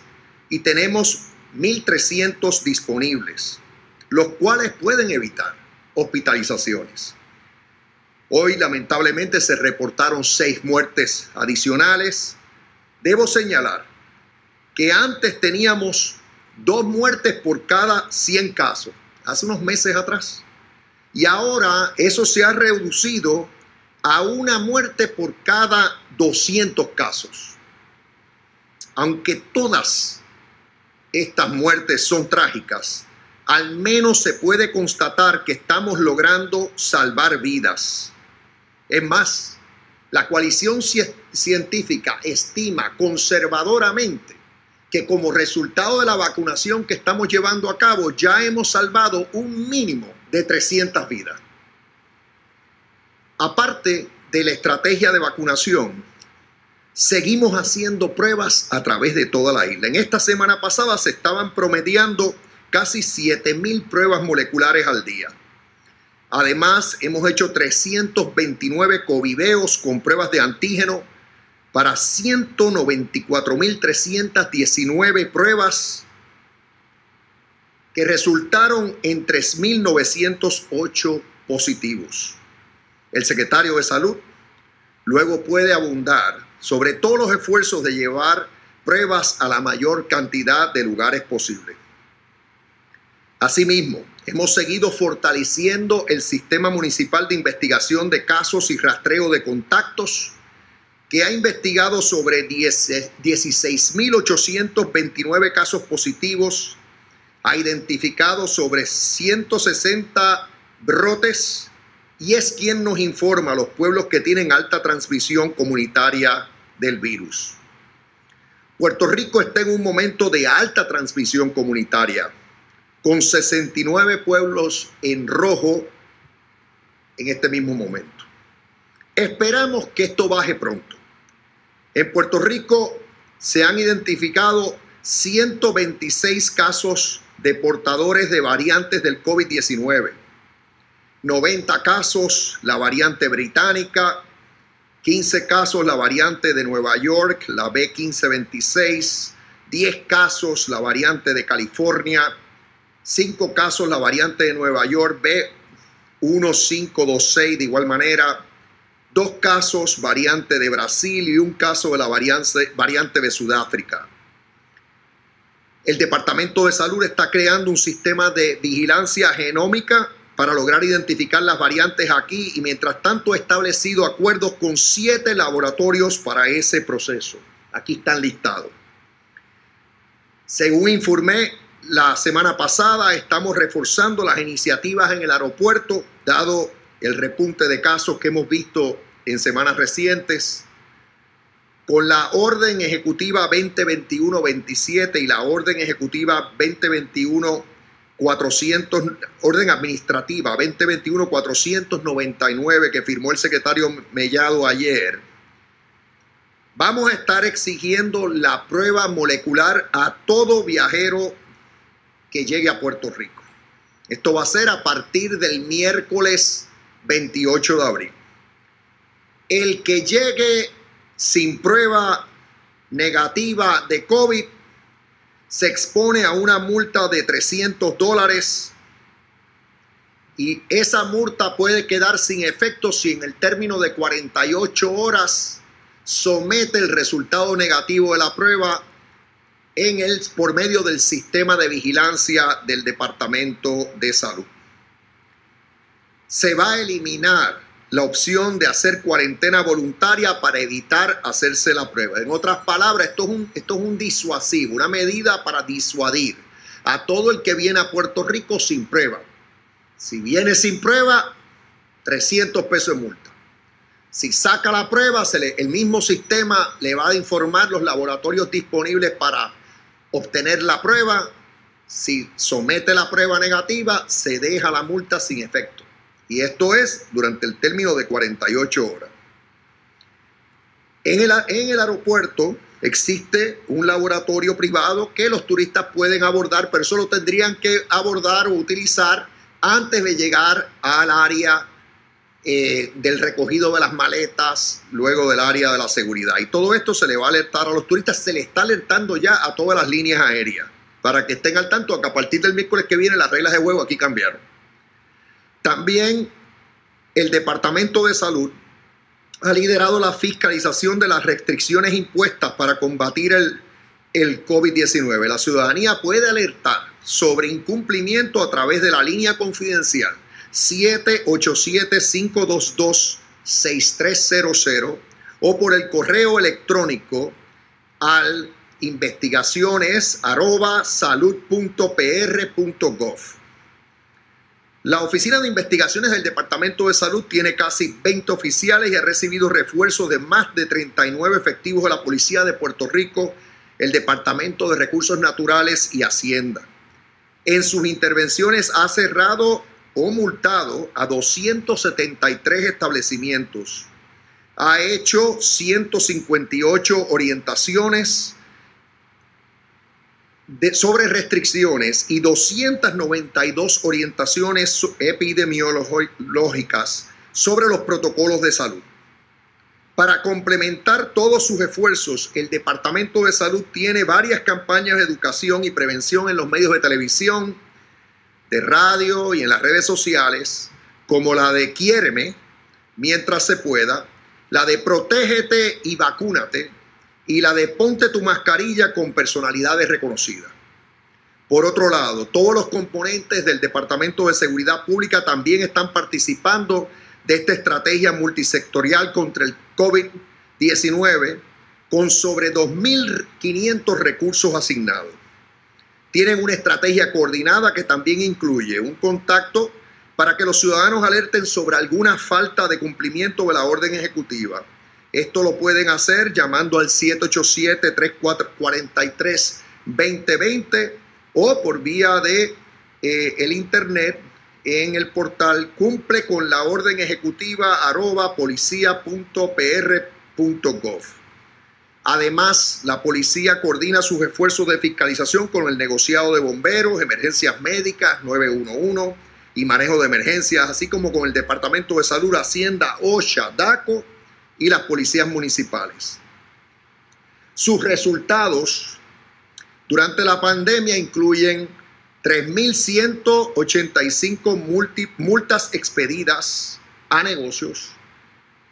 y tenemos 1.300 disponibles, los cuales pueden evitar hospitalizaciones. Hoy lamentablemente se reportaron seis muertes adicionales. Debo señalar que antes teníamos dos muertes por cada 100 casos, hace unos meses atrás. Y ahora eso se ha reducido a una muerte por cada 200 casos. Aunque todas estas muertes son trágicas, al menos se puede constatar que estamos logrando salvar vidas. Es más, la coalición científica estima conservadoramente que como resultado de la vacunación que estamos llevando a cabo ya hemos salvado un mínimo de 300 vidas. Aparte de la estrategia de vacunación, seguimos haciendo pruebas a través de toda la isla. En esta semana pasada se estaban promediando casi 7.000 pruebas moleculares al día. Además, hemos hecho 329 covideos con pruebas de antígeno para 194.319 pruebas que resultaron en 3.908 positivos. El secretario de Salud luego puede abundar sobre todos los esfuerzos de llevar pruebas a la mayor cantidad de lugares posible. Asimismo, hemos seguido fortaleciendo el sistema municipal de investigación de casos y rastreo de contactos, que ha investigado sobre 16.829 casos positivos, ha identificado sobre 160 brotes y es quien nos informa a los pueblos que tienen alta transmisión comunitaria del virus. Puerto Rico está en un momento de alta transmisión comunitaria con 69 pueblos en rojo en este mismo momento. Esperamos que esto baje pronto. En Puerto Rico se han identificado 126 casos de portadores de variantes del COVID-19. 90 casos la variante británica, 15 casos la variante de Nueva York, la B1526, 10 casos la variante de California, cinco casos la variante de Nueva York B1526 de igual manera, dos casos variante de Brasil y un caso de la variante, variante de Sudáfrica. El Departamento de Salud está creando un sistema de vigilancia genómica para lograr identificar las variantes aquí y mientras tanto ha establecido acuerdos con siete laboratorios para ese proceso. Aquí están listados. Según informé, la semana pasada estamos reforzando las iniciativas en el aeropuerto, dado el repunte de casos que hemos visto en semanas recientes. Con la orden ejecutiva 2021-27 y la orden ejecutiva 2021 400, orden administrativa 2021-499 que firmó el secretario Mellado ayer, vamos a estar exigiendo la prueba molecular a todo viajero que llegue a Puerto Rico. Esto va a ser a partir del miércoles 28 de abril. El que llegue sin prueba negativa de COVID se expone a una multa de 300 dólares y esa multa puede quedar sin efecto si en el término de 48 horas somete el resultado negativo de la prueba en el, por medio del sistema de vigilancia del Departamento de Salud. Se va a eliminar la opción de hacer cuarentena voluntaria para evitar hacerse la prueba. En otras palabras, esto es un, esto es un disuasivo, una medida para disuadir a todo el que viene a Puerto Rico sin prueba. Si viene sin prueba, 300 pesos de multa. Si saca la prueba, el mismo sistema le va a informar los laboratorios disponibles para obtener la prueba. Si somete la prueba negativa, se deja la multa sin efecto. Y esto es durante el término de 48 horas. En el, en el aeropuerto existe un laboratorio privado que los turistas pueden abordar, pero eso lo tendrían que abordar o utilizar antes de llegar al área eh, del recogido de las maletas, luego del área de la seguridad. Y todo esto se le va a alertar a los turistas, se le está alertando ya a todas las líneas aéreas, para que estén al tanto que a partir del miércoles que viene las reglas de juego aquí cambiaron. También el Departamento de Salud ha liderado la fiscalización de las restricciones impuestas para combatir el, el COVID-19. La ciudadanía puede alertar sobre incumplimiento a través de la línea confidencial 787-522-6300 o por el correo electrónico al investigaciones La Oficina de Investigaciones del Departamento de Salud tiene casi 20 oficiales y ha recibido refuerzos de más de 39 efectivos de la Policía de Puerto Rico, el Departamento de Recursos Naturales y Hacienda. En sus intervenciones ha cerrado o multado a 273 establecimientos. Ha hecho 158 orientaciones de, sobre restricciones y 292 orientaciones epidemiológicas sobre los protocolos de salud. Para complementar todos sus esfuerzos, el Departamento de Salud tiene varias campañas de educación y prevención en los medios de televisión, de radio y en las redes sociales, como la de Quiéreme, mientras se pueda, la de Protégete y Vacúnate y la de Ponte tu mascarilla con personalidades reconocidas. Por otro lado, todos los componentes del Departamento de Seguridad Pública también están participando de esta estrategia multisectorial contra el COVID-19 con sobre 2.500 recursos asignados tienen una estrategia coordinada que también incluye un contacto para que los ciudadanos alerten sobre alguna falta de cumplimiento de la orden ejecutiva. Esto lo pueden hacer llamando al 787-343-2020 o por vía de eh, el internet en el portal cumple con la orden ejecutiva arroba policía.pr.gov. Además, la policía coordina sus esfuerzos de fiscalización con el negociado de bomberos, emergencias médicas 911 y manejo de emergencias, así como con el Departamento de Salud, Hacienda, OSHA, DACO y las policías municipales. Sus resultados durante la pandemia incluyen 3.185 multas expedidas a negocios,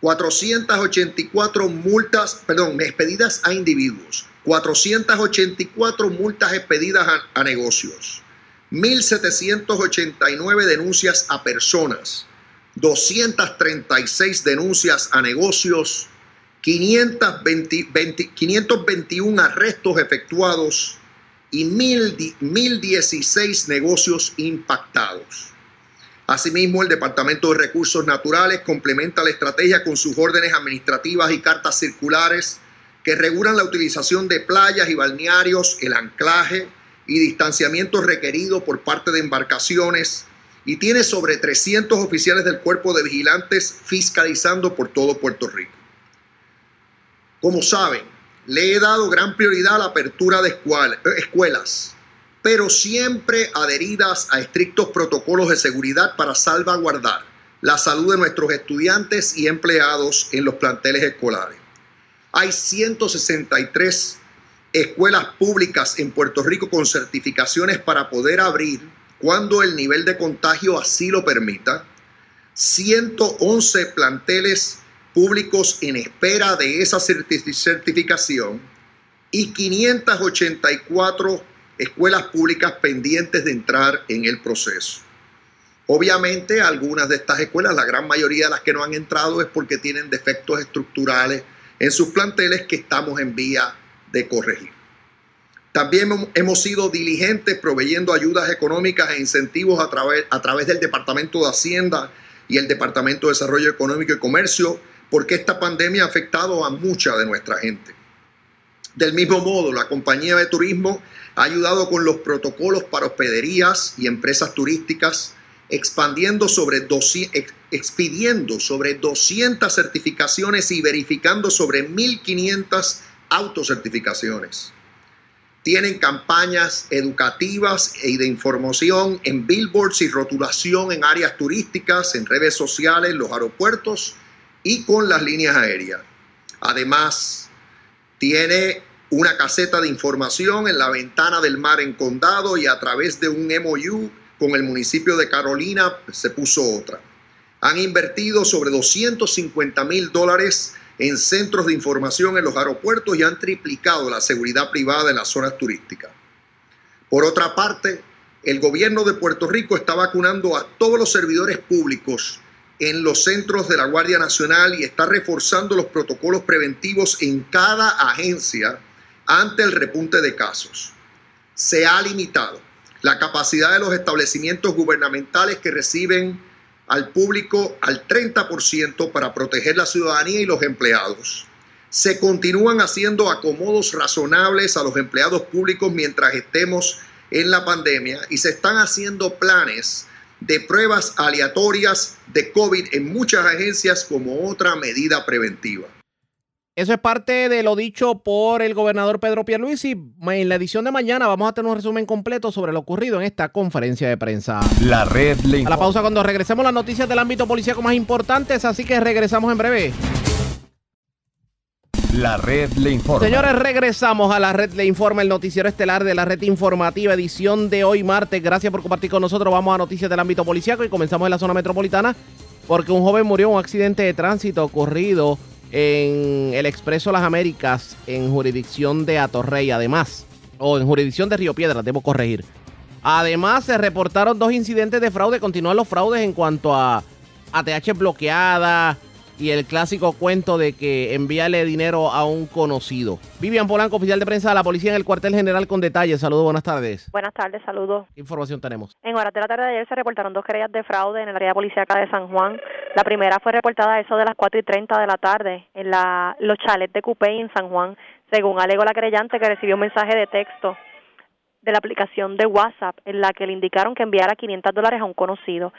484 multas, perdón, expedidas a individuos, 484 multas expedidas a, negocios, 1.789 denuncias a personas, 236 denuncias a negocios, 521 arrestos efectuados y 1.016 negocios impactados. Asimismo, el Departamento de Recursos Naturales complementa la estrategia con sus órdenes administrativas y cartas circulares que regulan la utilización de playas y balnearios, el anclaje y distanciamiento requerido por parte de embarcaciones y tiene sobre 300 oficiales del cuerpo de vigilantes fiscalizando por todo Puerto Rico. Como saben, le he dado gran prioridad a la apertura de escuelas pero siempre adheridas a estrictos protocolos de seguridad para salvaguardar la salud de nuestros estudiantes y empleados en los planteles escolares. Hay 163 escuelas públicas en Puerto Rico con certificaciones para poder abrir cuando el nivel de contagio así lo permita. 111 planteles públicos en espera de esa certificación y 584 escuelas públicas pendientes de entrar en el proceso. Obviamente algunas de estas escuelas, la gran mayoría de las que no han entrado es porque tienen defectos estructurales en sus planteles que estamos en vía de corregir. También hemos sido diligentes proveyendo ayudas económicas e incentivos a través, a través del Departamento de Hacienda y el Departamento de Desarrollo Económico y Comercio, porque esta pandemia ha afectado a mucha de nuestra gente. Del mismo modo, la compañía de turismo ha ayudado con los protocolos para hospederías y empresas turísticas expandiendo sobre expidiendo sobre 200 certificaciones y verificando sobre 1.500 autocertificaciones. Tienen campañas educativas y de información en billboards y rotulación en áreas turísticas, en redes sociales, los aeropuertos y con las líneas aéreas. Además, tiene una caseta de información en la ventana del mar en condado y a través de un MOU con el municipio de Carolina se puso otra. Han invertido sobre 250 mil dólares en centros de información en los aeropuertos y han triplicado la seguridad privada en las zonas turísticas. Por otra parte, el gobierno de Puerto Rico está vacunando a todos los servidores públicos en los centros de la Guardia Nacional y está reforzando los protocolos preventivos en cada agencia ante el repunte de casos. Se ha limitado la capacidad de los establecimientos gubernamentales que reciben al público al 30% para proteger la ciudadanía y los empleados. Se continúan haciendo acomodos razonables a los empleados públicos mientras estemos en la pandemia y se están haciendo planes de pruebas aleatorias de COVID en muchas agencias como otra medida preventiva. Eso es parte de lo dicho por el gobernador Pedro Pierluisi. En la edición de mañana vamos a tener un resumen completo sobre lo ocurrido en esta conferencia de prensa. La red le A la pausa cuando regresemos las noticias del ámbito policíaco más importantes, así que regresamos en breve. La red le informa. Señores, regresamos a la red le informa, el noticiero estelar de la red informativa, edición de hoy martes. Gracias por compartir con nosotros. Vamos a noticias del ámbito policíaco y comenzamos en la zona metropolitana porque un joven murió en un accidente de tránsito ocurrido en el Expreso Las Américas en jurisdicción de Atorrey, además, o en jurisdicción de Río Piedras, debo corregir. Además, se reportaron dos incidentes de fraude. Continúan los fraudes en cuanto a ATH bloqueada, y el clásico cuento de que envíale dinero a un conocido. Vivian Polanco, oficial de prensa de la policía en el cuartel general con detalles. Saludos, buenas tardes. Buenas tardes, saludos. ¿Qué información tenemos? En horas de la tarde de ayer se reportaron dos querellas de fraude en el área policíaca de San Juan. La primera fue reportada a eso de las 4 y 30 de la tarde en la, los chalets de Cupey en San Juan. Según alegó la querellante que recibió un mensaje de texto de la aplicación de WhatsApp en la que le indicaron que enviara 500 dólares a un conocido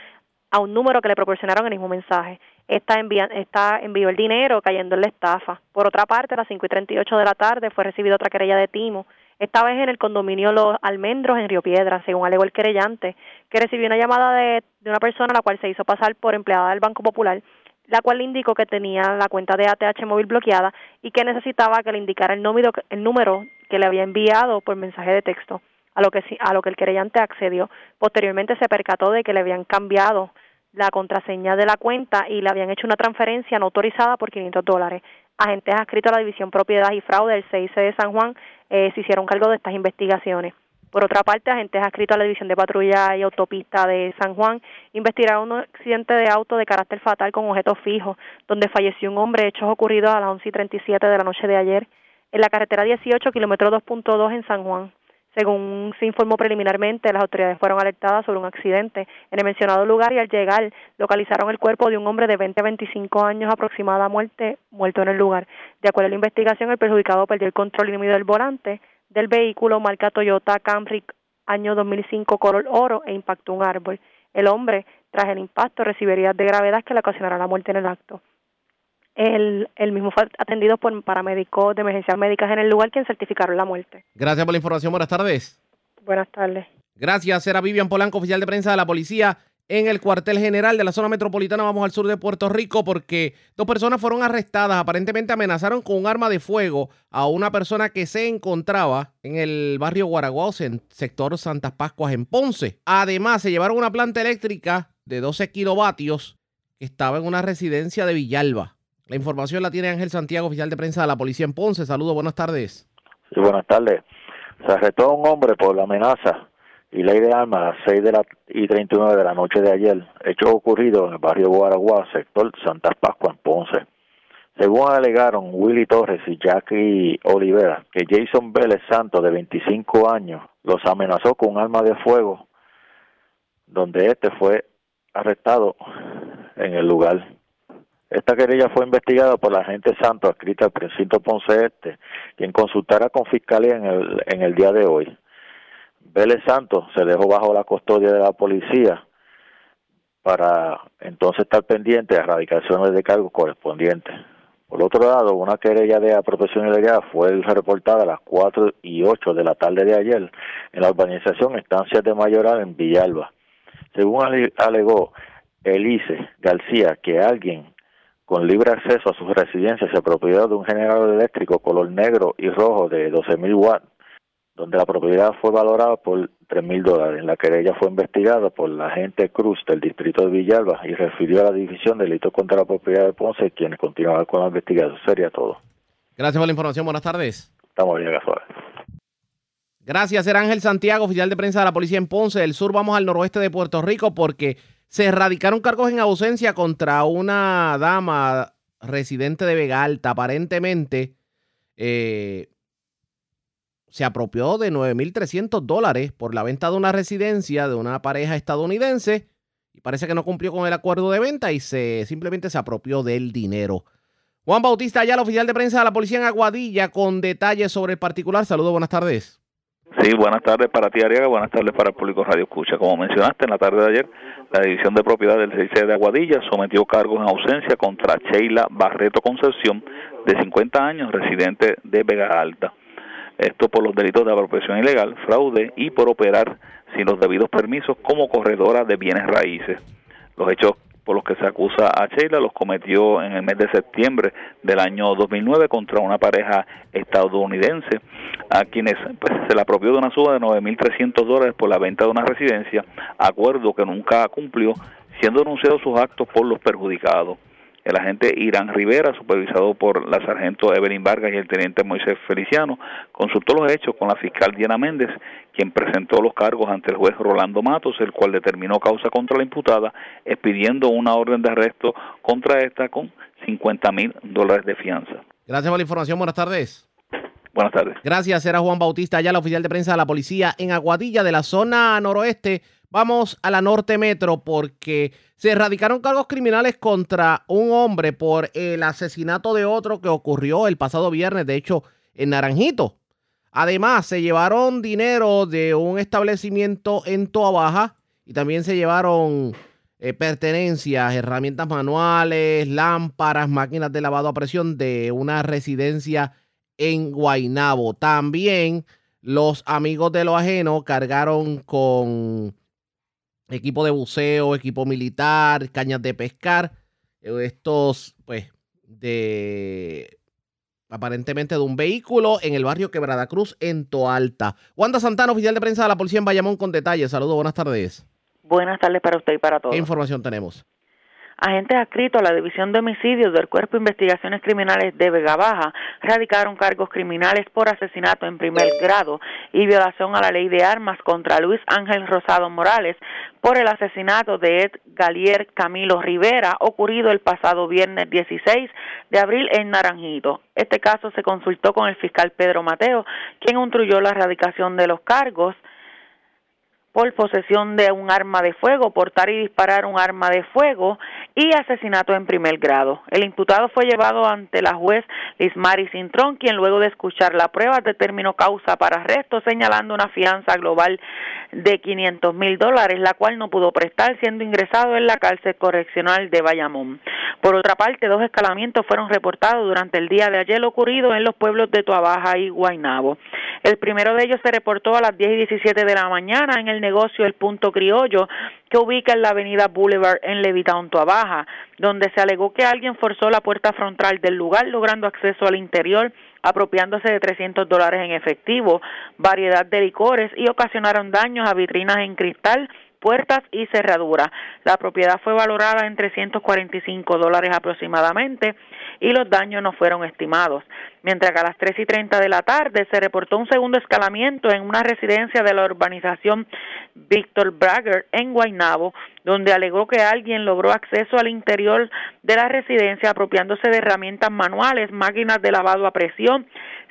a un número que le proporcionaron el mismo mensaje. Esta, envía, esta envió el dinero cayendo en la estafa. Por otra parte, a las 5 y 38 de la tarde fue recibida otra querella de timo, esta vez en el condominio Los Almendros en Río Piedra, según alegó el querellante, que recibió una llamada de, de una persona la cual se hizo pasar por empleada del Banco Popular, la cual le indicó que tenía la cuenta de ATH móvil bloqueada y que necesitaba que le indicara el el número que le había enviado por mensaje de texto, a lo que, a lo que el querellante accedió. Posteriormente se percató de que le habían cambiado la contraseña de la cuenta y le habían hecho una transferencia no autorizada por 500 dólares. Agentes adscritos a la División Propiedad y Fraude del CIC de San Juan eh, se hicieron cargo de estas investigaciones. Por otra parte, agentes adscritos a la División de Patrulla y Autopista de San Juan investigaron un accidente de auto de carácter fatal con objetos fijos, donde falleció un hombre, hechos ocurridos a las 11 y 37 de la noche de ayer, en la carretera 18, kilómetro 2.2 en San Juan. Según se informó preliminarmente, las autoridades fueron alertadas sobre un accidente en el mencionado lugar y al llegar localizaron el cuerpo de un hombre de 20 a 25 años aproximada muerte, muerto en el lugar. De acuerdo a la investigación, el perjudicado perdió el control el del volante del vehículo marca Toyota Camry año 2005 color oro e impactó un árbol. El hombre, tras el impacto, recibiría de gravedad que le ocasionará la muerte en el acto. El, el, mismo fue atendido por paramédicos de emergencias médicas en el lugar quien certificaron la muerte. Gracias por la información. Buenas tardes. Buenas tardes. Gracias. Era Vivian Polanco, oficial de prensa de la policía en el cuartel general de la zona metropolitana. Vamos al sur de Puerto Rico porque dos personas fueron arrestadas. Aparentemente amenazaron con un arma de fuego a una persona que se encontraba en el barrio Guaraguao, en sector Santas Pascuas, en Ponce. Además, se llevaron una planta eléctrica de 12 kilovatios que estaba en una residencia de Villalba. La información la tiene Ángel Santiago, oficial de prensa de la policía en Ponce. Saludos, buenas tardes. Sí, buenas tardes. Se arrestó a un hombre por la amenaza y ley de armas a las 6 de la y 39 de la noche de ayer, hecho ocurrido en el barrio Guaraguá, sector Santa Pascua, en Ponce. Según alegaron Willy Torres y Jackie Olivera, que Jason Vélez Santos, de 25 años, los amenazó con un arma de fuego, donde este fue arrestado en el lugar. Esta querella fue investigada por la agente Santos, escrita al precinto Ponce Este, quien consultará con fiscalía en el, en el día de hoy. Vélez Santos se dejó bajo la custodia de la policía para entonces estar pendiente de erradicaciones de cargos correspondientes. Por otro lado, una querella de apropiación ilegal fue reportada a las 4 y 8 de la tarde de ayer en la urbanización Estancias de Mayoral en Villalba. Según alegó Elise García, que alguien con libre acceso a su residencia se apropió de un generador eléctrico color negro y rojo de 12.000 watts, donde la propiedad fue valorada por 3.000 dólares. La querella fue investigada por la agente Cruz del distrito de Villalba y refirió a la División de Delitos contra la Propiedad de Ponce, quienes continúan con la investigación. Sería todo. Gracias por la información. Buenas tardes. Estamos bien, Gasola. Gracias, era Ángel Santiago, oficial de prensa de la policía en Ponce. Del sur vamos al noroeste de Puerto Rico porque se erradicaron cargos en ausencia contra una dama residente de Vega Alta. Aparentemente eh, se apropió de 9.300 dólares por la venta de una residencia de una pareja estadounidense y parece que no cumplió con el acuerdo de venta y se simplemente se apropió del dinero. Juan Bautista, ya el oficial de prensa de la policía en Aguadilla, con detalles sobre el particular. Saludos, buenas tardes. Sí, buenas tardes para ti, Ariaga. Buenas tardes para el público Radio Escucha. Como mencionaste, en la tarde de ayer, la División de Propiedad del CIC de Aguadilla sometió cargos en ausencia contra Sheila Barreto Concepción, de 50 años, residente de Vega Alta. Esto por los delitos de apropiación ilegal, fraude y por operar sin los debidos permisos como corredora de bienes raíces. Los hechos por los que se acusa a Sheila los cometió en el mes de septiembre del año 2009 contra una pareja estadounidense a quienes pues, se le apropió de una suma de 9.300 dólares por la venta de una residencia, acuerdo que nunca cumplió, siendo denunciados sus actos por los perjudicados. El agente Irán Rivera, supervisado por la sargento Evelyn Vargas y el teniente Moisés Feliciano, consultó los hechos con la fiscal Diana Méndez, quien presentó los cargos ante el juez Rolando Matos, el cual determinó causa contra la imputada, expidiendo una orden de arresto contra esta con 50 mil dólares de fianza. Gracias por la información. Buenas tardes. Buenas tardes. Gracias. Era Juan Bautista, ya la oficial de prensa de la policía en Aguadilla, de la zona noroeste. Vamos a la norte metro porque se erradicaron cargos criminales contra un hombre por el asesinato de otro que ocurrió el pasado viernes, de hecho, en Naranjito. Además, se llevaron dinero de un establecimiento en Toa Baja y también se llevaron eh, pertenencias, herramientas manuales, lámparas, máquinas de lavado a presión de una residencia en Guainabo. También los amigos de lo ajeno cargaron con equipo de buceo, equipo militar, cañas de pescar, eh, estos, pues, de aparentemente de un vehículo en el barrio Quebrada Cruz, en Toalta. Wanda Santana, oficial de prensa de la policía en Bayamón, con detalles. Saludos, buenas tardes. Buenas tardes para usted y para todos. ¿Qué información tenemos? Agentes adscritos a la División de Homicidios del Cuerpo de Investigaciones Criminales de Vega Baja radicaron cargos criminales por asesinato en primer grado y violación a la ley de armas contra Luis Ángel Rosado Morales por el asesinato de Ed Galier Camilo Rivera ocurrido el pasado viernes 16 de abril en Naranjito. Este caso se consultó con el fiscal Pedro Mateo, quien instruyó la erradicación de los cargos por posesión de un arma de fuego, portar y disparar un arma de fuego y asesinato en primer grado. El imputado fue llevado ante la juez Lismari Cintrón, quien luego de escuchar la prueba determinó causa para arresto, señalando una fianza global de 500 mil dólares, la cual no pudo prestar, siendo ingresado en la cárcel correccional de Bayamón. Por otra parte, dos escalamientos fueron reportados durante el día de ayer ocurrido en los pueblos de Tuabaja y Guaynabo. El primero de ellos se reportó a las 10 y 17 de la mañana en el negocio El Punto Criollo, que ubica en la avenida Boulevard en Levitown, Tuabaja, donde se alegó que alguien forzó la puerta frontal del lugar, logrando acceso al interior apropiándose de 300 dólares en efectivo, variedad de licores y ocasionaron daños a vitrinas en cristal, puertas y cerraduras. La propiedad fue valorada en 345 dólares aproximadamente y los daños no fueron estimados. Mientras que a las 3 y 30 de la tarde se reportó un segundo escalamiento en una residencia de la urbanización Víctor Bragger en Guaynabo, donde alegó que alguien logró acceso al interior de la residencia apropiándose de herramientas manuales, máquinas de lavado a presión,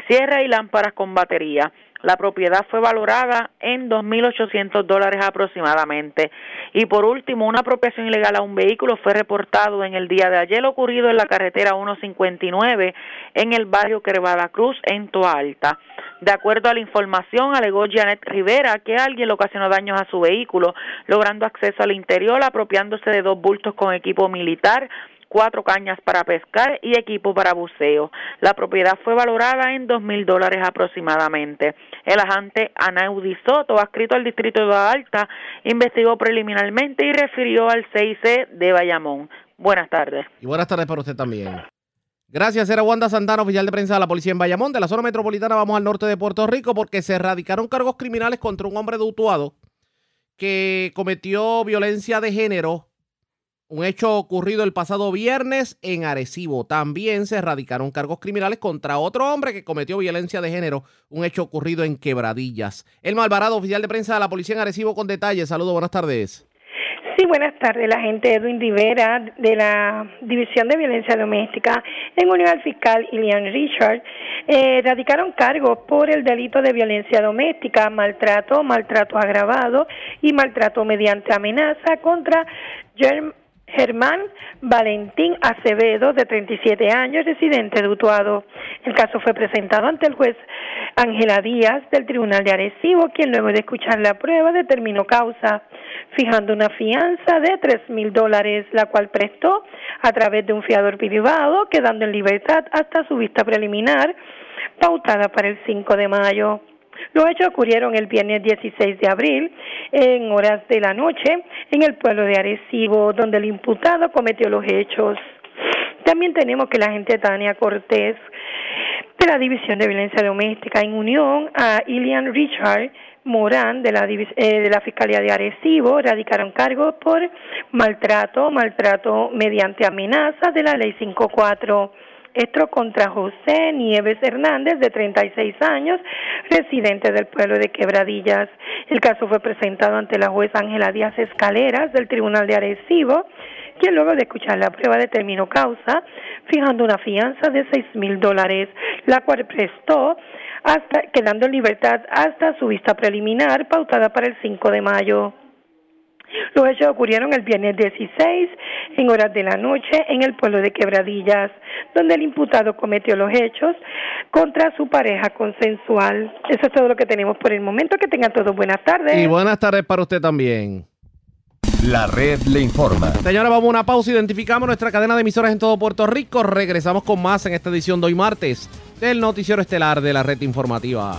sierra y lámparas con batería. La propiedad fue valorada en 2.800 dólares aproximadamente. Y por último, una apropiación ilegal a un vehículo fue reportado en el día de ayer ocurrido en la carretera 159 en el barrio Quervada Cruz en Toa Alta. De acuerdo a la información, alegó Janet Rivera que alguien le ocasionó daños a su vehículo, logrando acceso al interior, apropiándose de dos bultos con equipo militar, cuatro cañas para pescar y equipo para buceo. La propiedad fue valorada en dos mil dólares aproximadamente. El agente Anaudi Soto, adscrito al distrito de Alta, investigó preliminarmente y refirió al CIC de Bayamón. Buenas tardes. Y buenas tardes para usted también. Gracias, era Wanda Santana, oficial de prensa de la policía en Bayamón. De la zona metropolitana vamos al norte de Puerto Rico porque se erradicaron cargos criminales contra un hombre de Utuado que cometió violencia de género un hecho ocurrido el pasado viernes en Arecibo. También se erradicaron cargos criminales contra otro hombre que cometió violencia de género, un hecho ocurrido en Quebradillas. El Malvarado, oficial de prensa de la policía en Arecibo, con detalles. Saludos, buenas tardes. Sí, buenas tardes. La agente Edwin Rivera de la División de Violencia Doméstica en unión al fiscal Ilian Richard eh, radicaron cargos por el delito de violencia doméstica, maltrato, maltrato agravado y maltrato mediante amenaza contra Germ Germán Valentín Acevedo, de 37 años, residente de Utuado. El caso fue presentado ante el juez Ángela Díaz del Tribunal de Arecibo, quien luego de escuchar la prueba determinó causa, fijando una fianza de tres mil dólares, la cual prestó a través de un fiador privado, quedando en libertad hasta su vista preliminar, pautada para el 5 de mayo. Los hechos ocurrieron el viernes 16 de abril, en horas de la noche, en el pueblo de Arecibo, donde el imputado cometió los hechos. También tenemos que la agente Tania Cortés de la División de Violencia Doméstica en unión a Ilian Richard Morán de la, eh, de la Fiscalía de Arecibo radicaron cargos por maltrato, maltrato mediante amenaza de la Ley 54 esto contra José Nieves Hernández, de 36 años, residente del pueblo de Quebradillas. El caso fue presentado ante la jueza Ángela Díaz Escaleras del Tribunal de Arecibo, quien luego de escuchar la prueba determinó causa, fijando una fianza de seis mil dólares, la cual prestó hasta quedando en libertad hasta su vista preliminar pautada para el 5 de mayo. Los hechos ocurrieron el viernes 16 en horas de la noche en el pueblo de Quebradillas, donde el imputado cometió los hechos contra su pareja consensual. Eso es todo lo que tenemos por el momento. Que tengan todos buenas tardes. Y buenas tardes para usted también. La red le informa. Señora, vamos a una pausa. Identificamos nuestra cadena de emisoras en todo Puerto Rico. Regresamos con más en esta edición de hoy martes del Noticiero Estelar de la Red Informativa.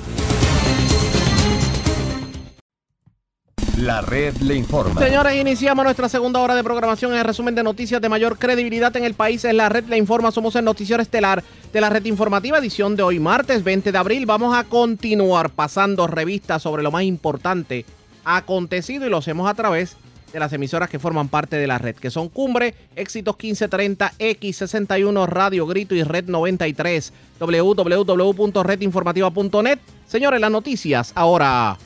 La red le informa. Señores, iniciamos nuestra segunda hora de programación el resumen de noticias de mayor credibilidad en el país. Es la red le informa. Somos el noticiero estelar de la red informativa, edición de hoy, martes 20 de abril. Vamos a continuar pasando revistas sobre lo más importante acontecido y lo hacemos a través de las emisoras que forman parte de la red, que son Cumbre, Éxitos 1530, X61, Radio Grito y Red 93, www.redinformativa.net. Señores, las noticias ahora.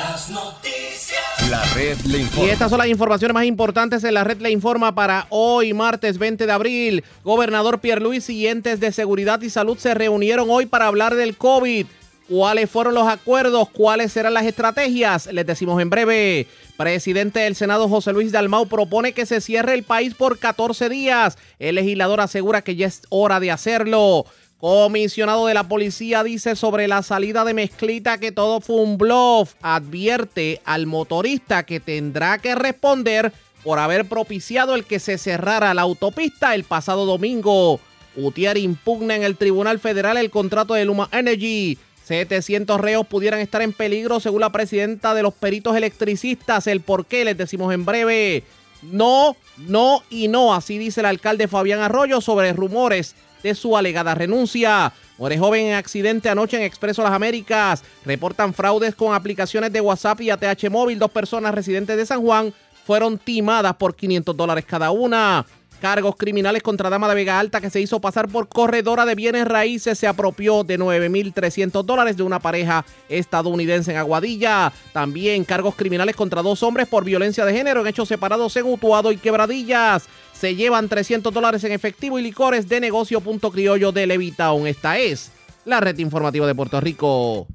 Las noticias. La red le informa. Y estas son las informaciones más importantes en la red le informa para hoy, martes 20 de abril. Gobernador Pierluisi y entes de seguridad y salud se reunieron hoy para hablar del COVID. ¿Cuáles fueron los acuerdos? ¿Cuáles serán las estrategias? Les decimos en breve. Presidente del Senado José Luis Dalmau propone que se cierre el país por 14 días. El legislador asegura que ya es hora de hacerlo. Comisionado de la policía dice sobre la salida de Mezclita que todo fue un bluff. Advierte al motorista que tendrá que responder por haber propiciado el que se cerrara la autopista el pasado domingo. Utier impugna en el Tribunal Federal el contrato de Luma Energy. 700 reos pudieran estar en peligro según la presidenta de los peritos electricistas. El por qué les decimos en breve. No, no y no, así dice el alcalde Fabián Arroyo sobre rumores de su alegada renuncia. Muere joven en accidente anoche en Expreso Las Américas. Reportan fraudes con aplicaciones de WhatsApp y ATH móvil. Dos personas residentes de San Juan fueron timadas por 500 dólares cada una. Cargos criminales contra Dama de Vega Alta que se hizo pasar por corredora de bienes raíces se apropió de 9.300 dólares de una pareja estadounidense en Aguadilla. También cargos criminales contra dos hombres por violencia de género en hechos separados en Utuado y Quebradillas. Se llevan 300 dólares en efectivo y licores de negocio Punto Criollo de Levitown. Esta es la red informativa de Puerto Rico.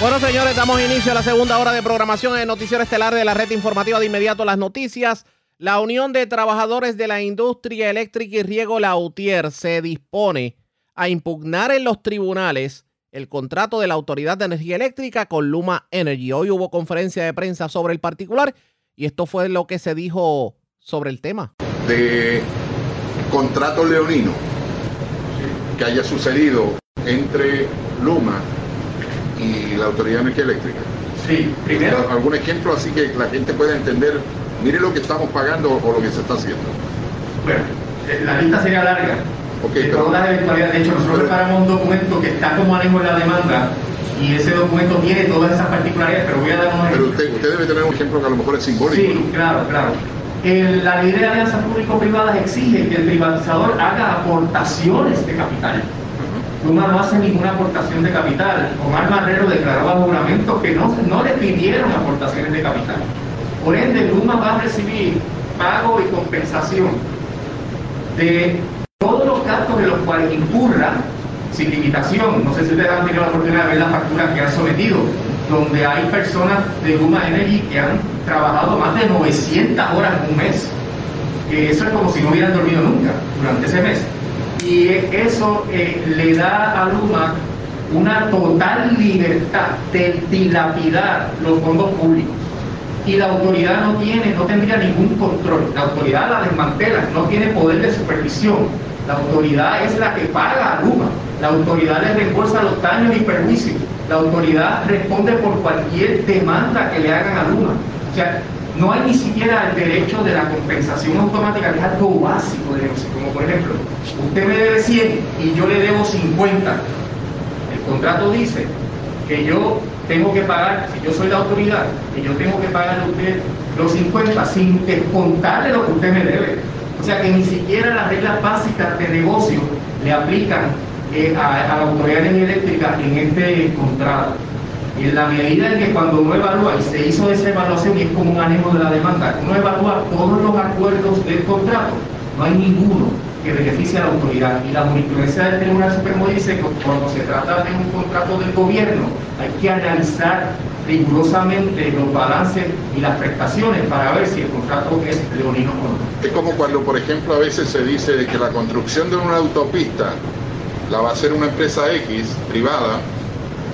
Bueno, señores, damos inicio a la segunda hora de programación en Noticiero Estelar de la red informativa de inmediato las noticias. La Unión de Trabajadores de la Industria Eléctrica y Riego Lautier se dispone a impugnar en los tribunales el contrato de la Autoridad de Energía Eléctrica con Luma Energy. Hoy hubo conferencia de prensa sobre el particular y esto fue lo que se dijo sobre el tema. De contrato leonino que haya sucedido entre Luma y la Autoridad de Energía Eléctrica. Sí, primero. ¿Algún ejemplo así que la gente pueda entender, mire lo que estamos pagando o lo que se está haciendo? Bueno, eh, la lista sería larga. Okay, de todas las eventualidades. De hecho, nosotros preparamos un documento que está como anejo en la demanda y ese documento tiene todas esas particularidades, pero voy a dar un ejemplo. Pero usted, usted debe tener un ejemplo que a lo mejor es simbólico. Sí, claro, claro. El, la ley de alianzas público-privadas exige que el privatizador haga aportaciones de capital. Luma no hace ninguna aportación de capital. Omar Marrero declaró bajo juramento que no, no le pidieron aportaciones de capital. Por ende, Luma va a recibir pago y compensación de todos los gastos de los cuales incurra sin limitación. No sé si ustedes han tenido la oportunidad de ver la factura que han sometido, donde hay personas de Luma Energy que han trabajado más de 900 horas en un mes. Que eso es como si no hubieran dormido nunca durante ese mes y eso eh, le da a Luma una total libertad de dilapidar los fondos públicos. Y la autoridad no tiene, no tendría ningún control. La autoridad la desmantela, no tiene poder de supervisión. La autoridad es la que paga a Luma. La autoridad le reembolsa los daños y perjuicios. La autoridad responde por cualquier demanda que le hagan a Luma. O sea, no hay ni siquiera el derecho de la compensación automática, que es algo básico de negocio, como por ejemplo, usted me debe 100 y yo le debo 50. El contrato dice que yo tengo que pagar, si yo soy la autoridad, que yo tengo que pagarle a usted los 50 sin descontarle lo que usted me debe. O sea que ni siquiera las reglas básicas de negocio le aplican a, a, la autoridad eléctrica en este contrato. Y en la medida en que cuando uno evalúa, y se hizo esa evaluación y es como un ánimo de la demanda, uno evalúa todos los acuerdos del contrato, no hay ninguno que beneficie a la autoridad. Y la jurisprudencia del Tribunal Supremo dice que cuando se trata de un contrato del gobierno, hay que analizar rigurosamente los balances y las prestaciones para ver si el contrato es leonino o no. Es como cuando, por ejemplo, a veces se dice de que la construcción de una autopista la va a hacer una empresa X privada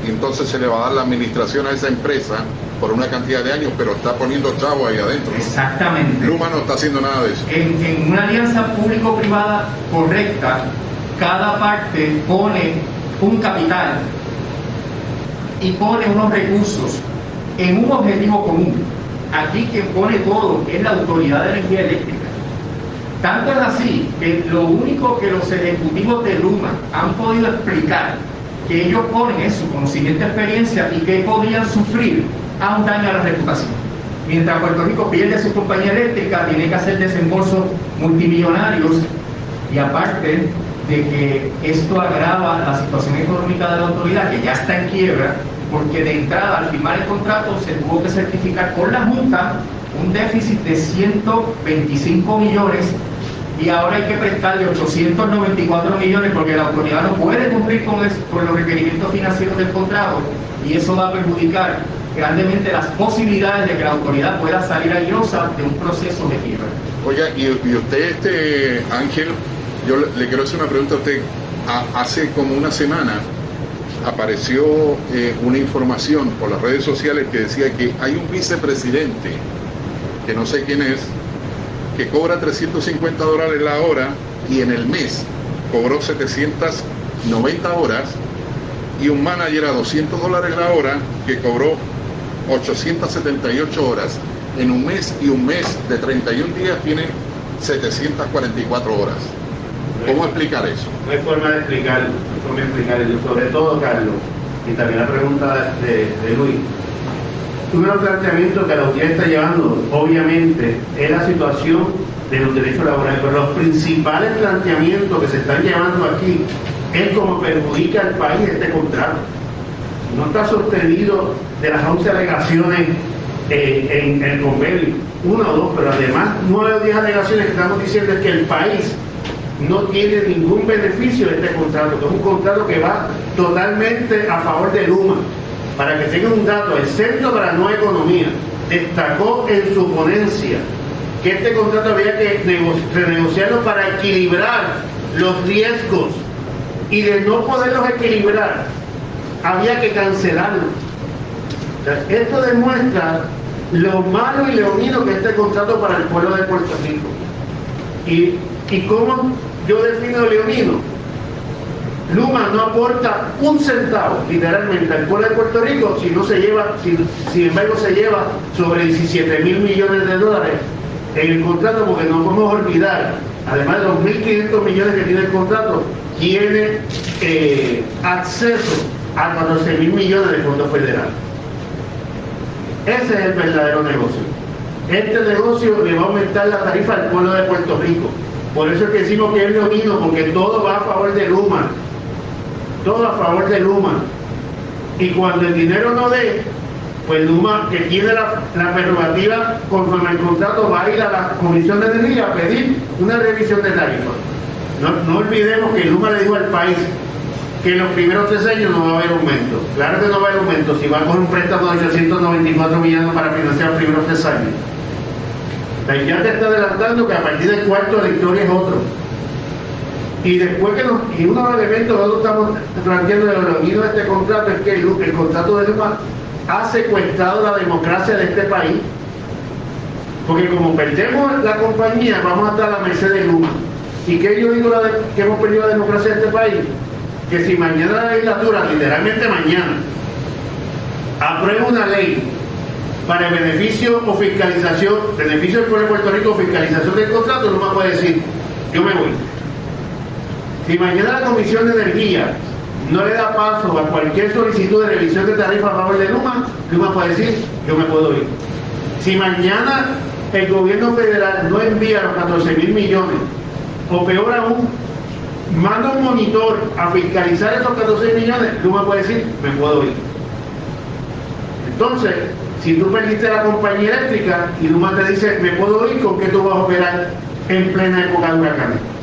y entonces se le va a dar la administración a esa empresa por una cantidad de años, pero está poniendo chavo ahí adentro. Exactamente. Luma no está haciendo nada de eso. En, en una alianza público-privada correcta, cada parte pone un capital y pone unos recursos en un objetivo común. Aquí quien pone todo es la Autoridad de Energía Eléctrica. Tanto es así que lo único que los ejecutivos de Luma han podido explicar que ellos ponen en su conocimiento experiencia y que podrían sufrir a un daño a la reputación. Mientras Puerto Rico pierde su compañía eléctrica, tiene que hacer desembolsos multimillonarios y aparte de que esto agrava la situación económica de la autoridad, que ya está en quiebra, porque de entrada al firmar el contrato se tuvo que certificar con la Junta un déficit de 125 millones y ahora hay que prestarle 894 millones porque la autoridad no puede cumplir con, con, los requerimientos financieros del contrato y eso va a perjudicar grandemente las posibilidades de que la autoridad pueda salir airosa de un proceso de quiebra. Oiga, y, usted, este Ángel, yo le, le, quiero hacer una pregunta a usted. A, hace como una semana apareció eh, una información por las redes sociales que decía que hay un vicepresidente, que no sé quién es, que cobra 350 dólares la hora y en el mes cobró 790 horas y un manager a 200 dólares la hora que cobró 878 horas en un mes y un mes de 31 días tiene 744 horas. ¿Cómo explicar eso? No hay forma de explicarlo, no hay forma de explicarlo. Sobre todo, Carlos, y también la pregunta de, de Luis, uno de los planteamientos que la autoridad está llevando, obviamente, es la situación de los derechos laborales, pero los principales planteamientos que se están llevando aquí es cómo perjudica al país este contrato. No está sostenido de las 11 alegaciones eh, en, el convenio, una o dos, pero además nueve o diez alegaciones que estamos diciendo es que el país no tiene ningún beneficio de este contrato, que es un contrato que va totalmente a favor de Luma para que tengan un dato, el Centro para la Nueva Economía destacó en su ponencia que este contrato había que renegociarlo para equilibrar los riesgos y de no poderlos equilibrar había que cancelarlo. Esto demuestra lo malo y leonino que es este contrato para el pueblo de Puerto Rico. ¿Y, y cómo yo defino leonino? Luma no aporta un centavo, literalmente, al pueblo de Puerto Rico si no se lleva, si, sin embargo se lleva sobre 17 mil millones de dólares en el contrato, porque no podemos olvidar, además de los 1.500 millones que tiene el contrato, tiene eh, acceso a 14 mil millones de fondos federales. Ese es el verdadero negocio. Este negocio le va a aumentar la tarifa al pueblo de Puerto Rico. Por eso es que decimos que es leonino, porque todo va a favor de Luma. Todo a favor de Luma. Y cuando el dinero no dé, pues Luma, que tiene la, prerrogativa conforme el contrato, va a ir a la Comisión de Energía a pedir una revisión de tarifa. No, no olvidemos que Luma le dijo al país, que en los primeros tres años no va a haber aumento. Claro que no va a haber aumento si va con un préstamo de 894 millones para financiar los primeros tres años. La ya te está adelantando que a partir del cuarto la historia es otro. Y después que nos, y uno de los elementos que nosotros estamos planteando de lo unido de este contrato es que el, contrato de Luma ha secuestrado la democracia de este país. Porque como perdemos la compañía, vamos a estar a la merced de Luma. ¿Y qué yo digo que hemos perdido la democracia de este país? que si mañana la legislatura, literalmente mañana, aprueba una ley para el beneficio o fiscalización, beneficio del pueblo de Puerto Rico, fiscalización del contrato, me puede decir, yo me voy. Si mañana la Comisión de Energía no le da paso a cualquier solicitud de revisión de tarifa a favor de Luma, Luma puede decir, yo me puedo ir. Si mañana el gobierno federal no envía los 14 mil millones, o peor aún, manda un monitor a fiscalizar esos 14 millones, tú me puedes decir, me puedo ir. Entonces, si tú perdiste la compañía eléctrica y Luma te dice, me puedo ir, ¿con qué tú vas a operar en plena época de huracanes?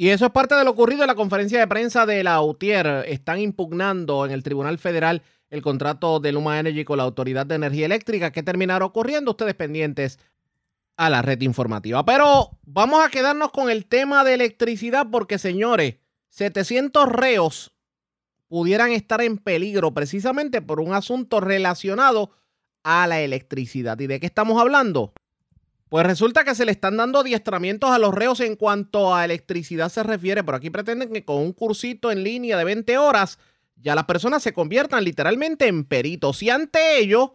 Y eso es parte de lo ocurrido en la conferencia de prensa de la UTIER. Están impugnando en el Tribunal Federal el contrato de Luma Energy con la Autoridad de Energía Eléctrica. ¿Qué terminará ocurriendo? Ustedes pendientes a la red informativa. Pero vamos a quedarnos con el tema de electricidad porque, señores, 700 reos pudieran estar en peligro precisamente por un asunto relacionado a la electricidad. ¿Y de qué estamos hablando? Pues resulta que se le están dando adiestramientos a los reos en cuanto a electricidad se refiere. Por aquí pretenden que con un cursito en línea de 20 horas ya las personas se conviertan literalmente en peritos. Y ante ello,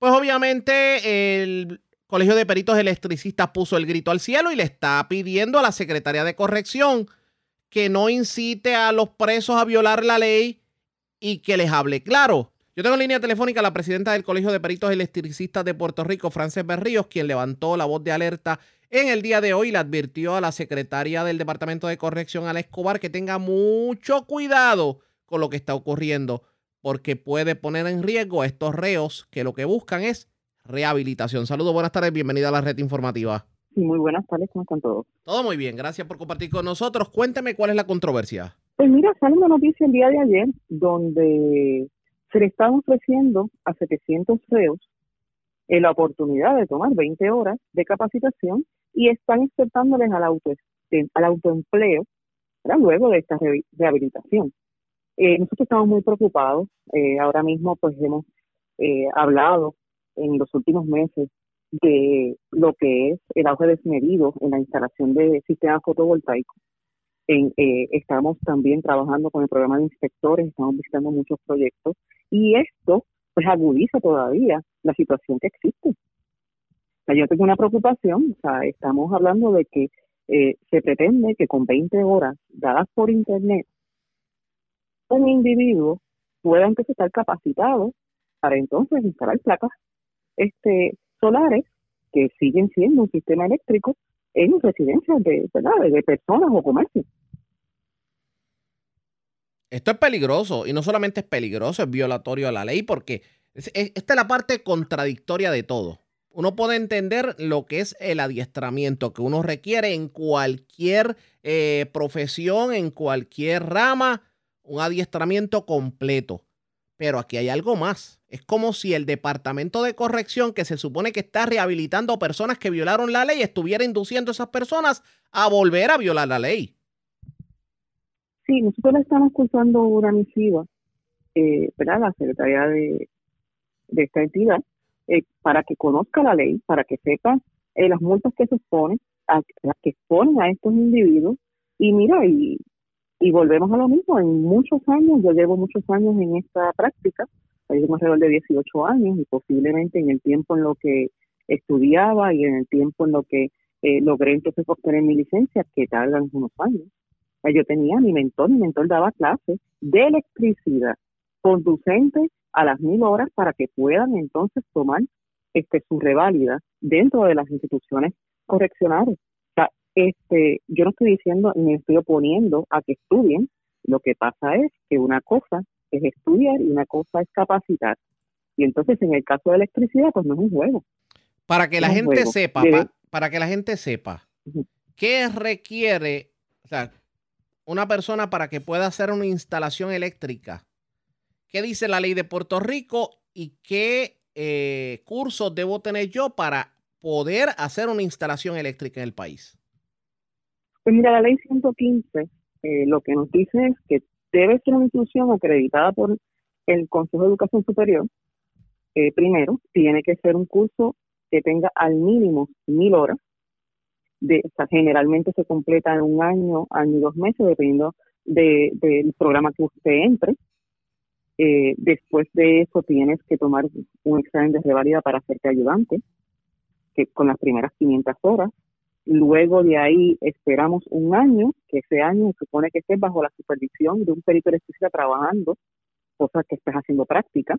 pues obviamente el Colegio de Peritos Electricistas puso el grito al cielo y le está pidiendo a la Secretaría de Corrección que no incite a los presos a violar la ley y que les hable claro. Yo tengo en línea telefónica a la presidenta del Colegio de Peritos Electricistas de Puerto Rico, Frances Berríos, quien levantó la voz de alerta en el día de hoy y le advirtió a la secretaria del Departamento de Corrección, Ala Escobar, que tenga mucho cuidado con lo que está ocurriendo, porque puede poner en riesgo a estos reos que lo que buscan es rehabilitación. Saludos, buenas tardes, bienvenida a la red informativa. Muy buenas tardes, ¿cómo están todos? Todo muy bien, gracias por compartir con nosotros. Cuénteme cuál es la controversia. Pues mira, sale una noticia el día de ayer donde se le están ofreciendo a 700 CEOs eh, la oportunidad de tomar 20 horas de capacitación y están aceptándoles al, auto, al autoempleo luego de esta rehabilitación. Eh, nosotros estamos muy preocupados. Eh, ahora mismo pues hemos hablado en los últimos meses de lo que es el auge desmedido en la instalación de sistemas fotovoltaicos. En, eh, estamos también trabajando con el programa de inspectores, estamos visitando muchos proyectos y esto pues agudiza todavía la situación que existe. yo tengo una preocupación, o sea, estamos hablando de que eh, se pretende que con 20 horas dadas por internet un individuo pueda entonces estar capacitado para entonces instalar placas este, solares que siguen siendo un sistema eléctrico en residencias de, de personas o comercios. Esto es peligroso y no solamente es peligroso, es violatorio a la ley porque esta es la parte contradictoria de todo. Uno puede entender lo que es el adiestramiento que uno requiere en cualquier eh, profesión, en cualquier rama, un adiestramiento completo. Pero aquí hay algo más. Es como si el Departamento de Corrección, que se supone que está rehabilitando personas que violaron la ley, estuviera induciendo a esas personas a volver a violar la ley. Sí, nosotros estamos cursando una misiva, eh, ¿verdad? La Secretaría de, de esta entidad, eh, para que conozca la ley, para que sepa eh, las multas que se exponen, a, que exponen a estos individuos. Y mira, y, y volvemos a lo mismo, en muchos años, yo llevo muchos años en esta práctica, tengo alrededor de 18 años y posiblemente en el tiempo en lo que estudiaba y en el tiempo en lo que eh, logré entonces obtener mi licencia, que tardan unos años. Yo tenía mi mentor, mi mentor daba clases de electricidad conducente a las mil horas para que puedan entonces tomar este su reválida dentro de las instituciones correccionales. O sea, este, yo no estoy diciendo ni estoy oponiendo a que estudien, lo que pasa es que una cosa es estudiar y una cosa es capacitar. Y entonces en el caso de electricidad, pues no es un juego. Para que la gente sepa, para que la gente sepa, ¿qué requiere o sea, una persona para que pueda hacer una instalación eléctrica? ¿Qué dice la ley de Puerto Rico y qué eh, cursos debo tener yo para poder hacer una instalación eléctrica en el país? Pues mira, la ley 115 eh, lo que nos dice es que debe ser una institución acreditada por el Consejo de Educación Superior. Eh, primero, tiene que ser un curso que tenga al mínimo mil horas. De, generalmente se completa en un año, año y dos meses, dependiendo del programa que usted entre. Eh, después de eso tienes que tomar un examen de revalida para hacerte ayudante, que con las primeras 500 horas. Luego de ahí esperamos un año, que ese año se supone que estés bajo la supervisión de un perito electricista trabajando, cosa que estás haciendo práctica.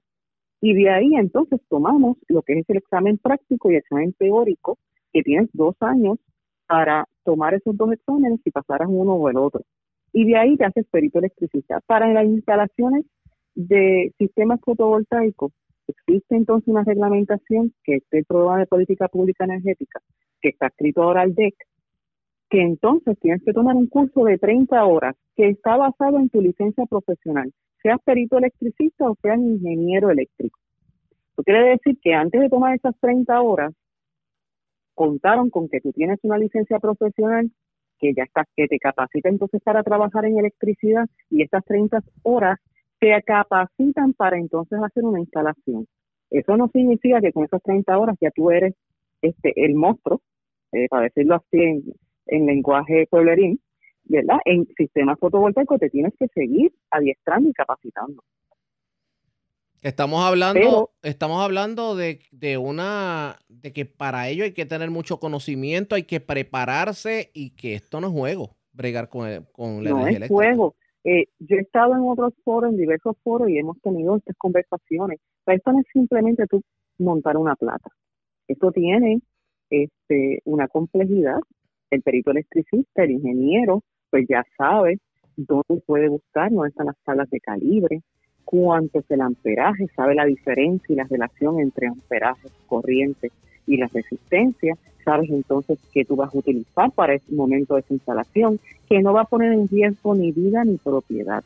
Y de ahí entonces tomamos lo que es el examen práctico y el examen teórico, que tienes dos años para tomar esos dos exámenes y pasar a uno o el otro. Y de ahí te haces perito electricista. Para las instalaciones de sistemas fotovoltaicos, existe entonces una reglamentación que es el programa de política pública energética, que está escrito ahora al DEC, que entonces tienes que tomar un curso de 30 horas que está basado en tu licencia profesional, seas perito electricista o seas ingeniero eléctrico. Eso quiere decir que antes de tomar esas 30 horas, contaron con que tú tienes una licencia profesional que ya está, que te capacita entonces para trabajar en electricidad y estas 30 horas se capacitan para entonces hacer una instalación. Eso no significa que con esas 30 horas ya tú eres este el monstruo, eh, para decirlo así en, lenguaje pueblerín, ¿verdad? En sistemas fotovoltaicos te tienes que seguir adiestrando y capacitando. Estamos hablando, estamos hablando de, de, una, de que para ello hay que tener mucho conocimiento, hay que prepararse y que esto no es juego, bregar con, con la no es juego. Eh, yo he estado en otros foros, en diversos foros, y hemos tenido estas conversaciones. esto no es simplemente tú montar una plata. Esto tiene este, una complejidad. El perito electricista, el ingeniero, pues ya sabe dónde puede buscar, dónde están las salas de calibre, cuánto es el amperaje, sabe la diferencia y la relación entre amperaje, corriente y la resistencia, sabes entonces qué tú vas a utilizar para ese momento de esa instalación, que no va a poner en riesgo ni vida ni propiedad.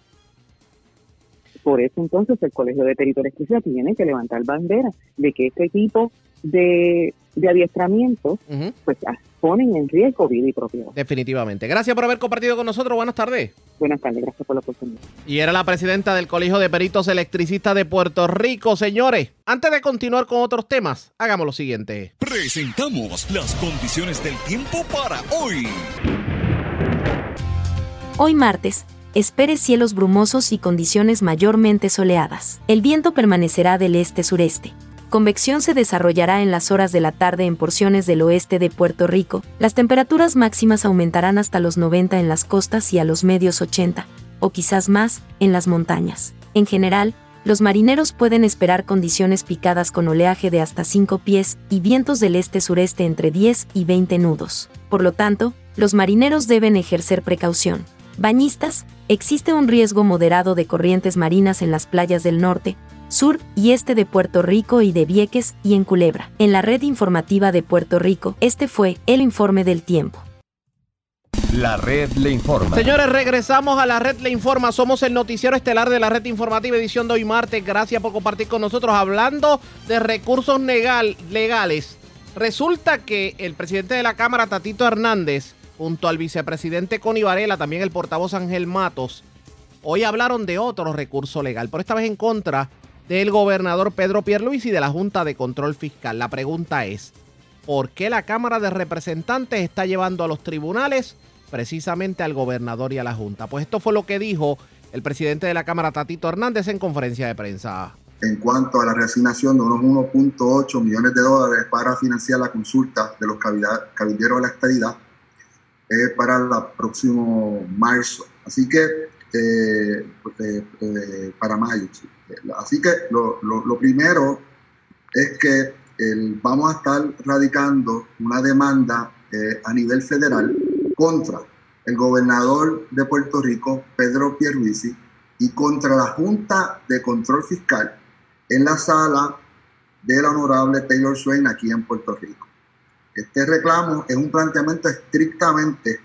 Por eso entonces el Colegio de Perito Electricidad tiene que levantar bandera de que este tipo de, de adiestramiento pues ponen en riesgo vida y propiedad. Definitivamente. Gracias por haber compartido con nosotros. Buenas tardes. Buenas tardes, gracias por la oportunidad. Y era la presidenta del Colegio de Peritos Electricistas de Puerto Rico. Señores, antes de continuar con otros temas, hagamos lo siguiente. Presentamos las condiciones del tiempo para hoy. Hoy martes. Espere cielos brumosos y condiciones mayormente soleadas. El viento permanecerá del este-sureste convección se desarrollará en las horas de la tarde en porciones del oeste de Puerto Rico. Las temperaturas máximas aumentarán hasta los 90 en las costas y a los medios 80, o quizás más, en las montañas. En general, los marineros pueden esperar condiciones picadas con oleaje de hasta 5 pies y vientos del este-sureste entre 10 y 20 nudos. Por lo tanto, los marineros deben ejercer precaución. Bañistas, existe un riesgo moderado de corrientes marinas en las playas del norte, sur y este de Puerto Rico y de Vieques y en Culebra. En la red informativa de Puerto Rico, este fue el informe del tiempo. La red le informa. Señores, regresamos a la red le informa. Somos el noticiero estelar de la red informativa edición de hoy martes. Gracias por compartir con nosotros hablando de recursos legal, legales. Resulta que el presidente de la Cámara, Tatito Hernández, junto al vicepresidente Connie Varela, también el portavoz Ángel Matos, hoy hablaron de otro recurso legal, por esta vez en contra del gobernador Pedro Pierluisi y de la Junta de Control Fiscal. La pregunta es, ¿por qué la Cámara de Representantes está llevando a los tribunales precisamente al gobernador y a la Junta. Pues esto fue lo que dijo el presidente de la Cámara, Tatito Hernández, en conferencia de prensa. En cuanto a la reasignación de unos 1.8 millones de dólares para financiar la consulta de los cabilderos de la estadidad eh, para el próximo marzo. Así que, eh, eh, eh, para mayo. Así que lo, primero es que el, vamos a estar radicando una demanda a nivel federal contra el gobernador de Puerto Rico, Pedro Pierluisi, y contra la Junta de Control Fiscal en la sala del honorable Taylor Swain aquí en Puerto Rico. Este reclamo es un planteamiento estrictamente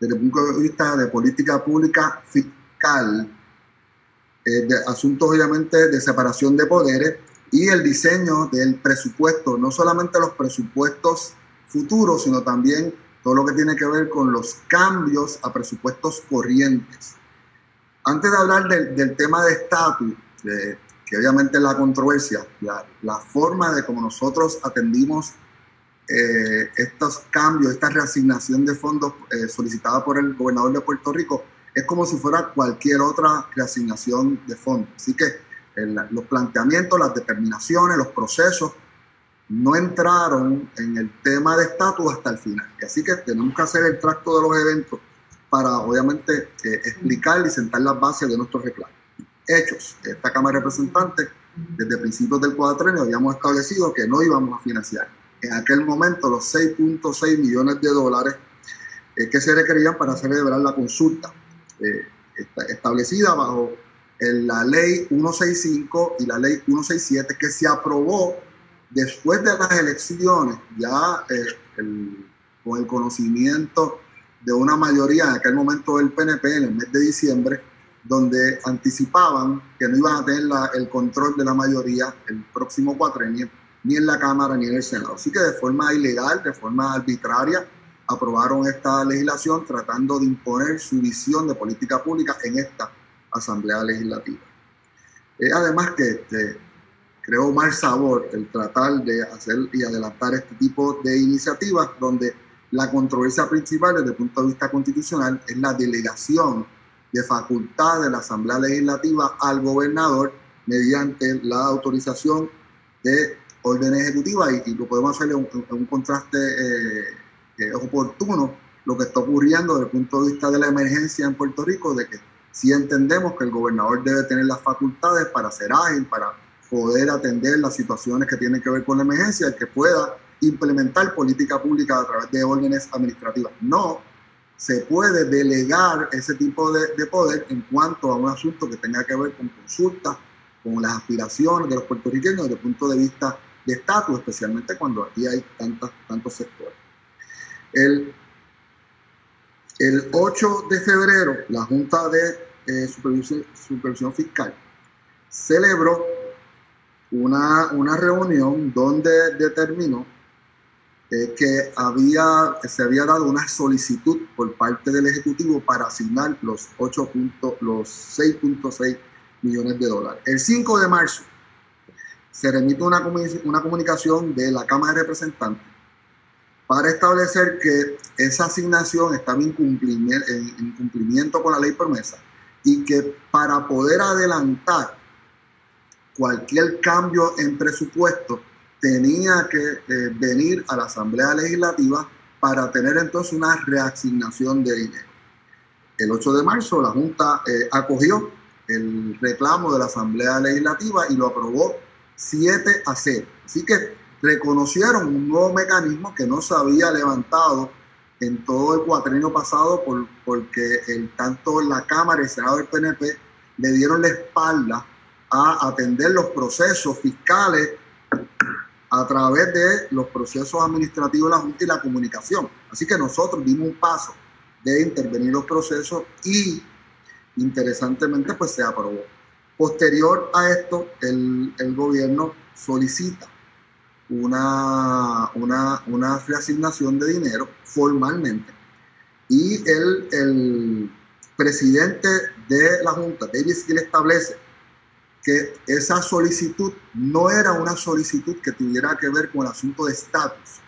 desde el punto de vista de política pública fiscal, eh, de asuntos obviamente de separación de poderes y el diseño del presupuesto, no solamente los presupuestos futuros, sino también todo lo que tiene que ver con los cambios a presupuestos corrientes. Antes de hablar del, tema de estatus, que obviamente es la controversia, la, forma de cómo nosotros atendimos eh, estos cambios, esta reasignación de fondos eh, solicitada por el gobernador de Puerto Rico, es como si fuera cualquier otra reasignación de fondos. Así que los planteamientos, las determinaciones, los procesos no entraron en el tema de estatus hasta el final. Así que tenemos que hacer el tracto de los eventos para, obviamente, eh, explicar y sentar las bases de nuestros reclamos. Hechos. Esta Cámara de Representantes, desde principios del cuadrenio, habíamos establecido que no íbamos a financiar en aquel momento los 6.6 millones de dólares eh, que se requerían para celebrar la consulta eh, establecida bajo la ley 165 y la ley 167 que se aprobó después de las elecciones, ya eh, con el conocimiento de una mayoría en aquel momento del PNP en el mes de diciembre, donde anticipaban que no iban a tener el control de la mayoría el próximo cuatrenio, ni en la Cámara ni en el Senado. Así que de forma ilegal, de forma arbitraria, aprobaron esta legislación tratando de imponer su visión de política pública en esta Asamblea Legislativa. Eh, además que este, creó mal sabor el tratar de hacer y adelantar este tipo de iniciativas donde la controversia principal desde el punto de vista constitucional es la delegación de facultad de la Asamblea Legislativa al gobernador mediante la autorización de orden ejecutiva y, lo podemos hacer un, un contraste eh, oportuno lo que está ocurriendo desde el punto de vista de la emergencia en Puerto Rico, de que si entendemos que el gobernador debe tener las facultades para ser ágil, para poder atender las situaciones que tienen que ver con la emergencia, que pueda implementar política pública a través de órdenes administrativas. No se puede delegar ese tipo de, poder en cuanto a un asunto que tenga que ver con consultas, con las aspiraciones de los puertorriqueños desde el punto de vista de estatus, especialmente cuando aquí hay tantas, tantos sectores. El, el 8 de febrero, la Junta de eh, Supervisión, Fiscal celebró una, una reunión donde determinó eh, que había, se había dado una solicitud por parte del Ejecutivo para asignar los, 8 los 6.6 millones de dólares. El 5 de marzo se remite una, una comunicación de la Cámara de Representantes para establecer que esa asignación estaba en cumplimiento, en cumplimiento con la ley promesa y que para poder adelantar cualquier cambio en presupuesto tenía que eh, venir a la Asamblea Legislativa para tener entonces una reasignación de dinero. El 8 de marzo la Junta eh, acogió el reclamo de la Asamblea Legislativa y lo aprobó 7 a 0. Así que reconocieron un nuevo mecanismo que no se había levantado en todo el cuatrenio pasado por, porque tanto la Cámara y el Senado del PNP le dieron la espalda a atender los procesos fiscales a través de los procesos administrativos de la Junta y la comunicación. Así que nosotros dimos un paso de intervenir los procesos y interesantemente pues se aprobó. Posterior a esto, el gobierno solicita una, una, una reasignación de dinero formalmente. Y el, el presidente de la Junta, David Skill, establece que esa solicitud no era una solicitud que tuviera que ver con el asunto de estatus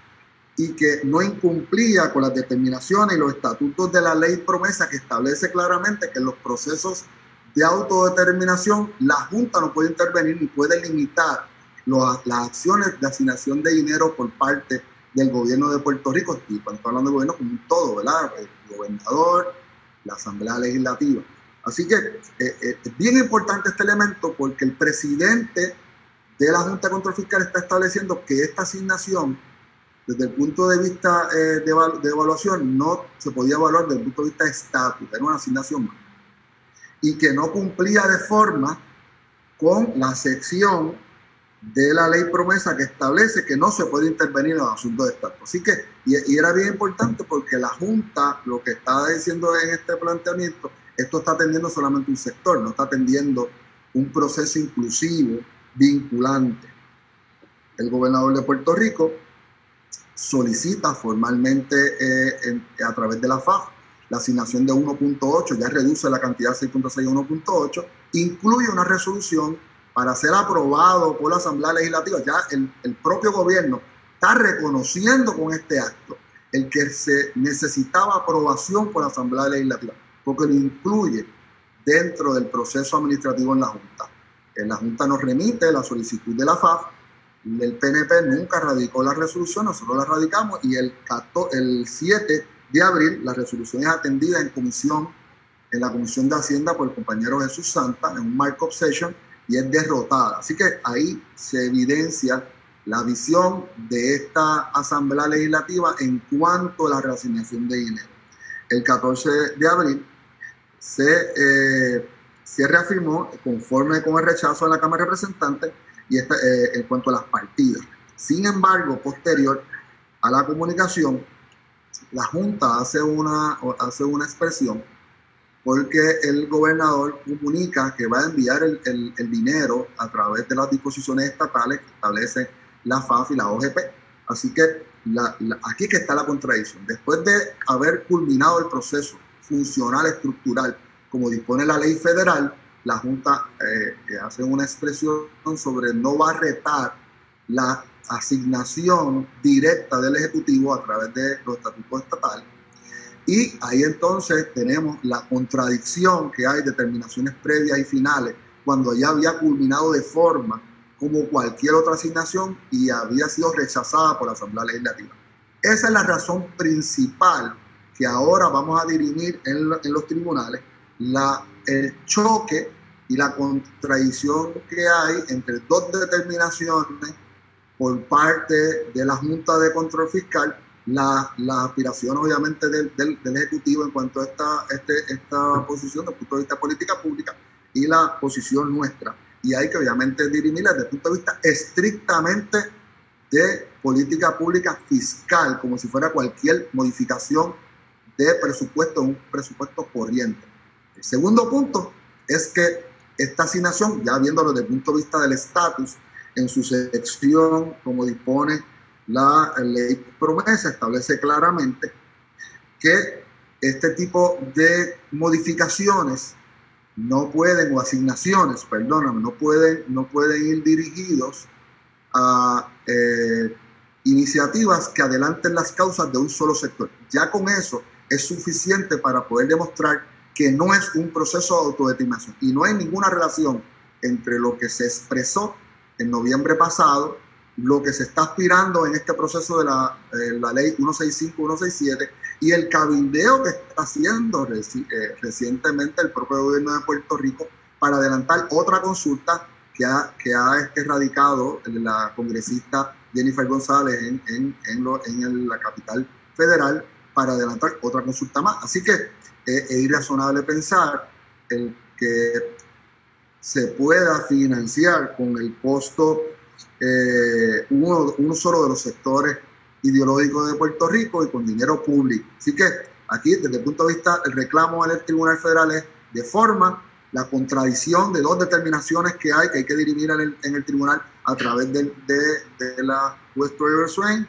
y que no incumplía con las determinaciones y los estatutos de la ley promesa que establece claramente que en los procesos de autodeterminación la Junta no puede intervenir ni puede limitar las acciones de asignación de dinero por parte del gobierno de Puerto Rico, y cuando estoy hablando de gobierno como un todo, ¿verdad? El gobernador, la Asamblea Legislativa. Así que eh, eh, es bien importante este elemento porque el presidente de la Junta de Control Fiscal está estableciendo que esta asignación, desde el punto de vista eh, de, de, evaluación, no se podía evaluar desde el punto de vista de estatus, era una asignación más. Y que no cumplía de forma con la sección de la ley promesa que establece que no se puede intervenir en los asuntos de estatus. Así que, y, y, era bien importante porque la Junta lo que está diciendo en este planteamiento, esto está atendiendo solamente un sector, no está atendiendo un proceso inclusivo, vinculante. El gobernador de Puerto Rico solicita formalmente eh, a través de la FAF la asignación de 1.8, ya reduce la cantidad de 6.6 a 1.8, incluye una resolución para ser aprobado por la Asamblea Legislativa, ya el, propio gobierno está reconociendo con este acto el que se necesitaba aprobación por la Asamblea Legislativa, porque lo incluye dentro del proceso administrativo en la Junta. La Junta nos remite la solicitud de la FAF, el PNP nunca radicó la resolución, nosotros la radicamos y el, el 7 de abril la resolución es atendida en comisión, en la Comisión de Hacienda por el compañero Jesús Santa, en un markup session, y es derrotada. Así que ahí se evidencia la visión de esta Asamblea Legislativa en cuanto a la reasignación de dinero. El 14 de abril se, eh, se reafirmó conforme con el rechazo de la Cámara de Representantes y esta, eh, en cuanto a las partidas. Sin embargo, posterior a la comunicación, la Junta hace una, hace una expresión porque el gobernador comunica que va a enviar el, el, dinero a través de las disposiciones estatales que establecen la FAF y la OGP. Así que la, aquí que está la contradicción. Después de haber culminado el proceso funcional estructural como dispone la ley federal, la Junta eh, hace una expresión sobre no va a retar la asignación directa del Ejecutivo a través de los estatutos estatales y ahí entonces tenemos la contradicción que hay determinaciones previas y finales cuando ya había culminado de forma como cualquier otra asignación y había sido rechazada por la Asamblea Legislativa. Esa es la razón principal que ahora vamos a dirimir en, los tribunales, el choque y la contradicción que hay entre dos determinaciones por parte de la Junta de Control Fiscal la, la aspiración obviamente del, del, Ejecutivo en cuanto a esta, este, esta posición desde el punto de vista de política pública y la posición nuestra. Y hay que obviamente dirimirla desde el punto de vista estrictamente de política pública fiscal, como si fuera cualquier modificación de presupuesto, un presupuesto corriente. El segundo punto es que esta asignación, ya viéndolo desde el punto de vista del estatus, en su sección, como dispone la ley promesa establece claramente que este tipo de modificaciones no pueden, o asignaciones, perdóname, no pueden, no pueden ir dirigidos a eh, iniciativas que adelanten las causas de un solo sector. Ya con eso es suficiente para poder demostrar que no es un proceso de autodeterminación y no hay ninguna relación entre lo que se expresó en noviembre pasado lo que se está aspirando en este proceso de la, la ley 165-167 y el cabildeo que está haciendo eh, recientemente el propio gobierno de Puerto Rico para adelantar otra consulta que ha, que ha este, radicado la congresista Jennifer González en, en, en, la capital federal para adelantar otra consulta más. Así que eh, es irrazonable pensar el que se pueda financiar con el costo eh, uno, uno, solo de los sectores ideológicos de Puerto Rico y con dinero público. Así que aquí desde el punto de vista del reclamo del Tribunal Federal es de forma la contradicción de dos determinaciones que hay, que hay que dirimir en el, en el tribunal a través de, de, de la West River Swain.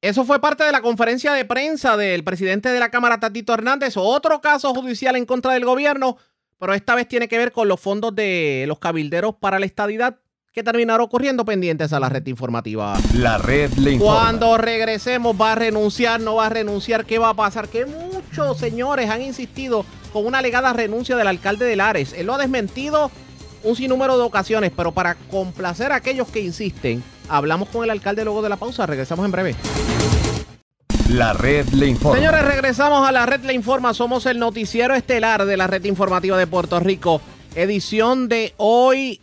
Eso fue parte de la conferencia de prensa del presidente de la Cámara, Tatito Hernández, otro caso judicial en contra del gobierno, pero esta vez tiene que ver con los fondos de los cabilderos para la estadidad que terminaron ocurriendo pendientes a la red informativa. La red le informa. Cuando regresemos, ¿va a renunciar? ¿No va a renunciar? ¿Qué va a pasar? Que muchos señores han insistido con una alegada renuncia del alcalde de Lares. Él lo ha desmentido un sinnúmero de ocasiones, pero para complacer a aquellos que insisten, hablamos con el alcalde luego de la pausa. Regresamos en breve. La red le informa. Señores, regresamos a la red le informa. Somos el noticiero estelar de la red informativa de Puerto Rico. Edición de hoy,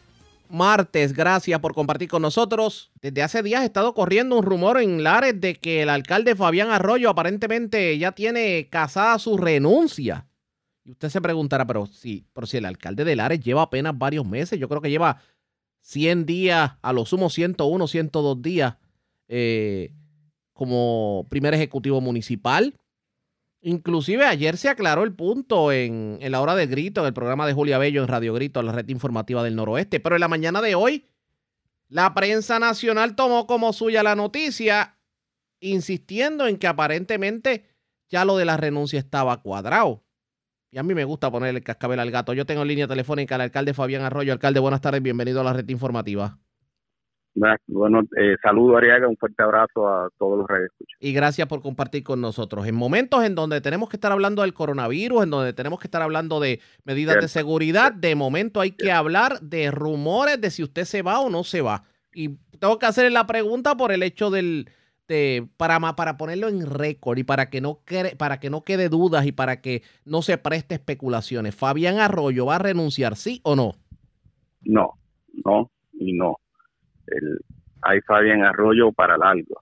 martes. Gracias por compartir con nosotros. Desde hace días ha estado corriendo un rumor en Lares de que el alcalde Fabián Arroyo aparentemente ya tiene casada su renuncia. Y usted se preguntará, pero si, pero si el alcalde de Lares lleva apenas varios meses, yo creo que lleva 100 días, a lo sumo 101, 102 días eh, como primer ejecutivo municipal. Inclusive ayer se aclaró el punto en, en, la hora del grito, en el programa de Julia Bello en Radio Grito, la red informativa del noroeste. Pero en la mañana de hoy, la prensa nacional tomó como suya la noticia, insistiendo en que aparentemente ya lo de la renuncia estaba cuadrado. Y a mí me gusta ponerle el cascabel al gato. Yo tengo en línea telefónica al alcalde Fabián Arroyo. Alcalde, buenas tardes, bienvenido a la red informativa. Bueno, eh, saludo Ariaga, un fuerte abrazo a todos los redes. Y gracias por compartir con nosotros. En momentos en donde tenemos que estar hablando del coronavirus, en donde tenemos que estar hablando de medidas Cierto. de seguridad, de momento hay que hablar de rumores de si usted se va o no se va. Y tengo que hacerle la pregunta por el hecho del, de, para, para ponerlo en récord y para que, no quede, para que no quede dudas y para que no se preste especulaciones. ¿Fabián Arroyo va a renunciar, sí o no? No, no y no. El, hay Fabián Arroyo para largo.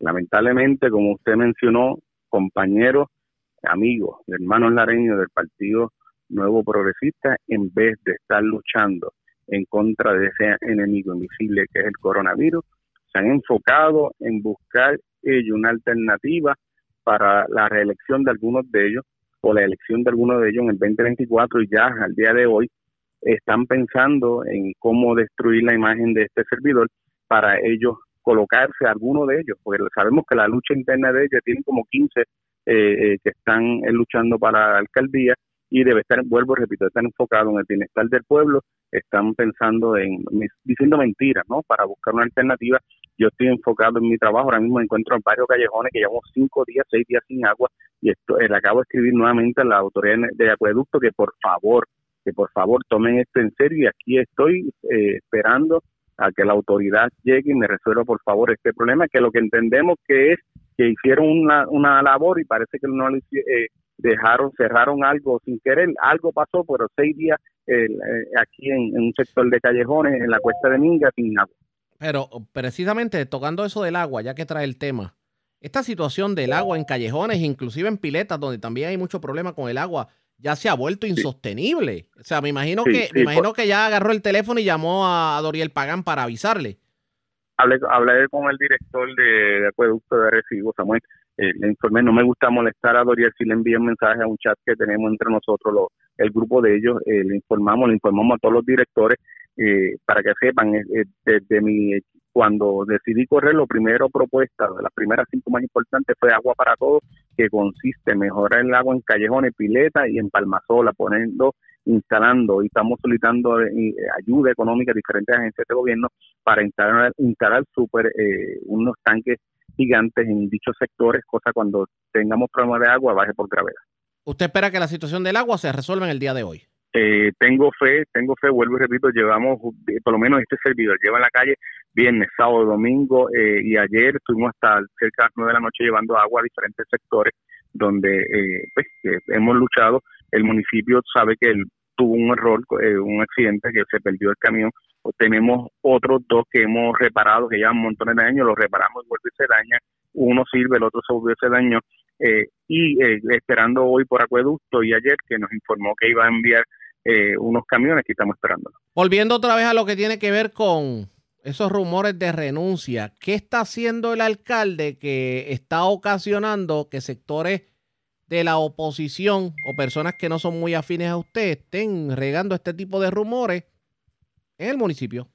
Lamentablemente, como usted mencionó, compañeros, amigos, hermanos lareños del Partido Nuevo Progresista, en vez de estar luchando en contra de ese enemigo invisible que es el coronavirus, se han enfocado en buscar ellos una alternativa para la reelección de algunos de ellos o la elección de algunos de ellos en el 2024 y ya al día de hoy están pensando en cómo destruir la imagen de este servidor para ellos colocarse alguno de ellos, porque sabemos que la lucha interna de ellos tiene como 15 eh, eh, que están eh, luchando para la alcaldía y debe estar, vuelvo, repito, están enfocados en el bienestar del pueblo, están pensando en, diciendo mentiras, ¿no? Para buscar una alternativa. Yo estoy enfocado en mi trabajo, ahora mismo me encuentro en varios callejones que llevamos cinco días, seis días sin agua y esto, le acabo de escribir nuevamente a la autoridad de acueducto que por favor, que por favor tomen esto en serio y aquí estoy eh, esperando a que la autoridad llegue y me resuelva por favor este problema, que lo que entendemos que es que hicieron una, una labor y parece que no lo eh, dejaron, cerraron algo sin querer, algo pasó, pero seis días eh, aquí en, en, un sector de callejones, en la cuesta de Minga, sin agua. Pero precisamente tocando eso del agua, ya que trae el tema, esta situación del agua en callejones, inclusive en piletas, donde también hay mucho problema con el agua, ya se ha vuelto insostenible. O sea, me imagino sí, que sí, me imagino por... que ya agarró el teléfono y llamó a, Doriel Pagán para avisarle. Hablé, hablé con el director de, de acueducto de Arecibo, Samuel, eh, le informé, no me gusta molestar a Doriel si le envío un mensaje a un chat que tenemos entre nosotros, lo, el grupo de ellos, eh, le informamos, le informamos a todos los directores eh, para que sepan, desde mi cuando decidí correr, lo primero propuesta, de las primeras cinco más importantes fue agua para todos, que consiste en mejorar el agua en callejones, piletas y en palmasola, poniendo, instalando y estamos solicitando eh, ayuda económica a diferentes agencias de gobierno para instalar, instalar super, eh, unos tanques gigantes en dichos sectores, cosa cuando tengamos problemas de agua baje por gravedad. ¿Usted espera que la situación del agua se resuelva en el día de hoy? Eh, tengo fe, tengo fe, vuelvo y repito, llevamos, por lo menos este servidor lleva en la calle viernes, sábado, domingo eh, y ayer estuvimos hasta cerca de las nueve de la noche llevando agua a diferentes sectores donde eh, pues, hemos luchado. El municipio sabe que él tuvo un error, eh, un accidente, que se perdió el camión. Tenemos otros dos que hemos reparado, que llevan montones de años, los reparamos y vuelve y se daña. Uno sirve, el otro se volvió ese daño. Eh, y eh, esperando hoy por acueducto y ayer que nos informó que iba a enviar eh, unos camiones que estamos esperando. Volviendo otra vez a lo que tiene que ver con esos rumores de renuncia, ¿qué está haciendo el alcalde que está ocasionando que sectores de la oposición o personas que no son muy afines a usted estén regando este tipo de rumores en el municipio?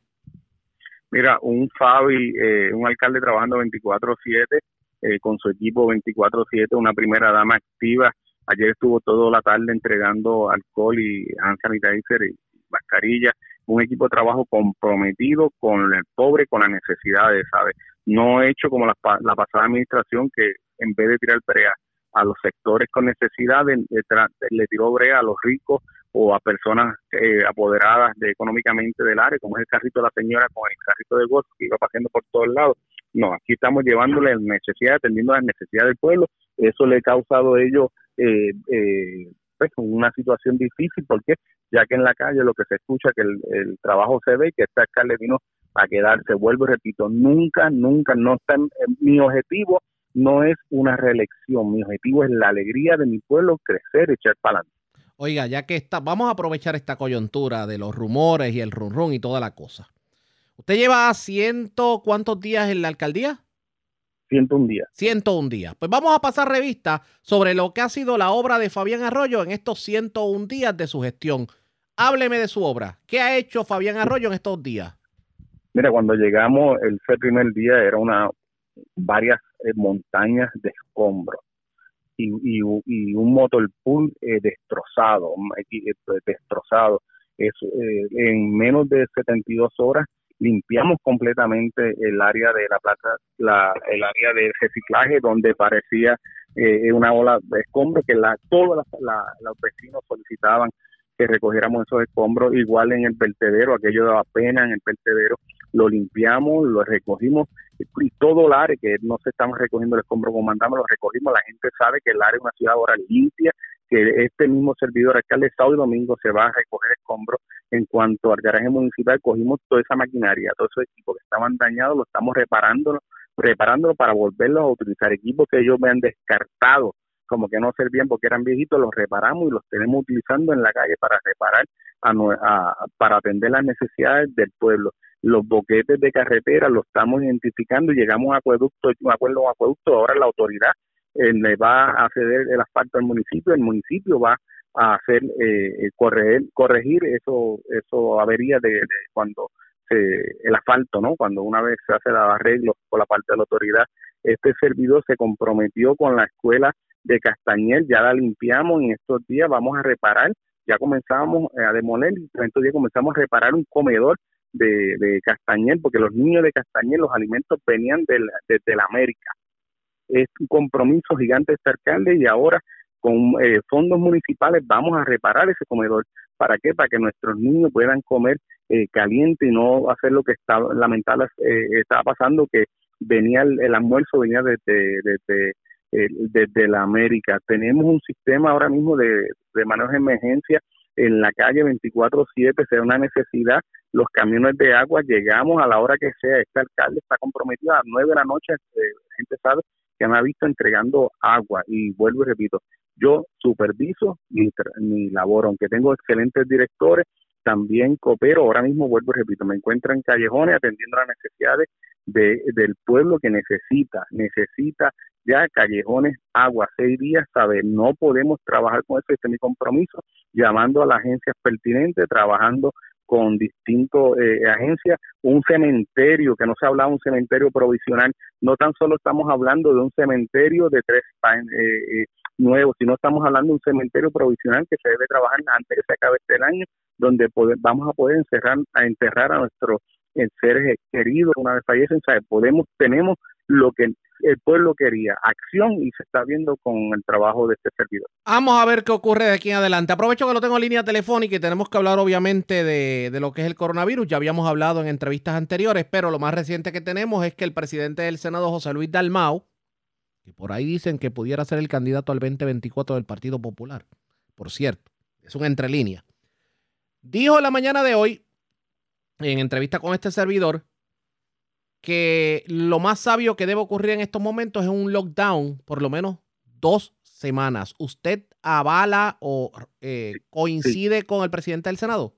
Mira, un Fabi, eh, un alcalde trabajando 24/7 eh, con su equipo 24/7, una primera dama activa. Ayer estuvo toda la tarde entregando alcohol y hand sanitizer y mascarillas. Un equipo de trabajo comprometido con el pobre, con las necesidades, ¿sabes? No hecho como la, la pasada administración que en vez de tirar brea a los sectores con necesidades, le tiró brea a los ricos o a personas eh, apoderadas de, económicamente del área, como es el carrito de la señora con el carrito de golf que iba pasando por todos lados. No, aquí estamos llevándole necesidades, atendiendo las necesidades del pueblo. Eso le ha causado a ellos eh, eh, pues, una situación difícil, porque ya que en la calle lo que se escucha que el, trabajo se ve, que este alcalde vino a quedarse. Vuelvo y repito, nunca, nunca, no está mi objetivo no es una reelección, mi objetivo es la alegría de mi pueblo crecer, echar para adelante. Oiga, ya que está, vamos a aprovechar esta coyuntura de los rumores y el run y toda la cosa. ¿Usted lleva ciento cuántos días en la alcaldía? 101 días. 101 días. Pues vamos a pasar revista sobre lo que ha sido la obra de Fabián Arroyo en estos 101 días de su gestión. Hábleme de su obra. ¿Qué ha hecho Fabián Arroyo en estos días? Mira, cuando llegamos el primer día era una varias eh, montañas de escombros y, y, y un motorpool eh, destrozado, eh, destrozado. Es, en menos de 72 horas limpiamos completamente el área de la plaza, la, el área de reciclaje donde parecía eh, una ola de escombros que la, todos los vecinos solicitaban que recogiéramos esos escombros, igual en el vertedero, aquello daba pena en el vertedero, lo limpiamos, lo recogimos y todo el área que no se estamos recogiendo el escombro como mandamos, lo recogimos, la gente sabe que el área es una ciudad ahora limpia, que este mismo servidor alcalde sábado y domingo se va a recoger escombros en cuanto al garaje municipal, cogimos toda esa maquinaria, todos esos equipos que estaban dañados, lo estamos reparando, preparándolo para volverlos a utilizar, equipos que ellos me han descartado como que no servían porque eran viejitos, los reparamos y los tenemos utilizando en la calle para reparar, para atender las necesidades del pueblo. Los boquetes de carretera los estamos identificando llegamos a acueducto, un acuerdo con acueducto, ahora la autoridad eh, le va a ceder el asfalto al municipio, el municipio va a hacer eh, eh corregir, eso eso avería de, cuando se, el asfalto, ¿no? Cuando una vez se hace el arreglo por la parte de la autoridad, este servidor se comprometió con la escuela de Castañel, ya la limpiamos y en estos días vamos a reparar, ya comenzamos a demoler y en estos días comenzamos a reparar un comedor de, de Castañel, porque los niños de Castañel, los alimentos venían del, desde la América. Es un compromiso gigante este alcalde y ahora con eh, fondos municipales vamos a reparar ese comedor. ¿Para qué? Para que nuestros niños puedan comer eh, caliente y no hacer lo que está lamentable eh, estaba pasando, que venía el, almuerzo, venía desde, desde, desde la América. Tenemos un sistema ahora mismo de, de manejo de emergencia en la calle 24-7, sea una necesidad los camiones de agua, llegamos a la hora que sea, este alcalde está comprometido a las 9 de la noche, eh, la gente sabe que me ha visto entregando agua y vuelvo y repito, yo superviso mi, mi labor, aunque tengo excelentes directores, también coopero, ahora mismo vuelvo y repito, me encuentro en callejones atendiendo las necesidades de, del pueblo que necesita, necesita ya callejones, agua, seis días, sabe, no podemos trabajar con eso, este es mi compromiso, llamando a las agencias pertinentes, trabajando con distintas eh, agencias, un cementerio, que no se hablaba un cementerio provisional, no tan solo estamos hablando de un cementerio de tres eh, eh, nuevos, sino estamos hablando de un cementerio provisional que se debe trabajar antes de que se acabe este año, donde vamos a poder encerrar, a enterrar a nuestros seres queridos una vez fallecen, podemos, tenemos lo que el pueblo quería, acción y se está viendo con el trabajo de este servidor. Vamos a ver qué ocurre de aquí en adelante. Aprovecho que lo tengo en línea telefónica y tenemos que hablar obviamente de, de, lo que es el coronavirus. Ya habíamos hablado en entrevistas anteriores, pero lo más reciente que tenemos es que el presidente del Senado, José Luis Dalmau, que por ahí dicen que pudiera ser el candidato al 2024 del Partido Popular, por cierto, es un entrelínea, dijo la mañana de hoy, en entrevista con este servidor, que lo más sabio que debe ocurrir en estos momentos es un lockdown, por lo menos dos semanas. ¿Usted avala o eh, coincide con el presidente del Senado?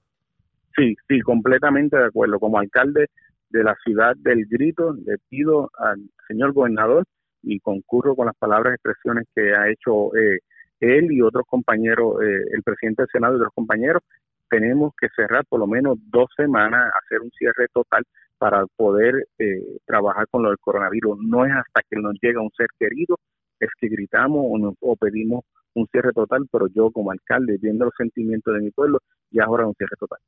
Sí, sí, completamente de acuerdo. Como alcalde de la ciudad del Grito, le pido al señor gobernador y concurro con las palabras y expresiones que ha hecho eh, él y otros compañeros, eh, el presidente del Senado y otros compañeros, tenemos que cerrar por lo menos dos semanas, hacer un cierre total para poder eh, trabajar con lo del coronavirus. No es hasta que nos llega un ser querido, es que gritamos o, o pedimos un cierre total, pero yo como alcalde, viendo los sentimientos de mi pueblo, ya ahora un cierre total.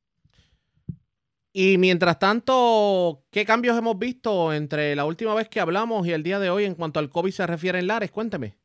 Y mientras tanto, ¿qué cambios hemos visto entre la última vez que hablamos y el día de hoy en cuanto al COVID se refiere en Lares? Cuénteme.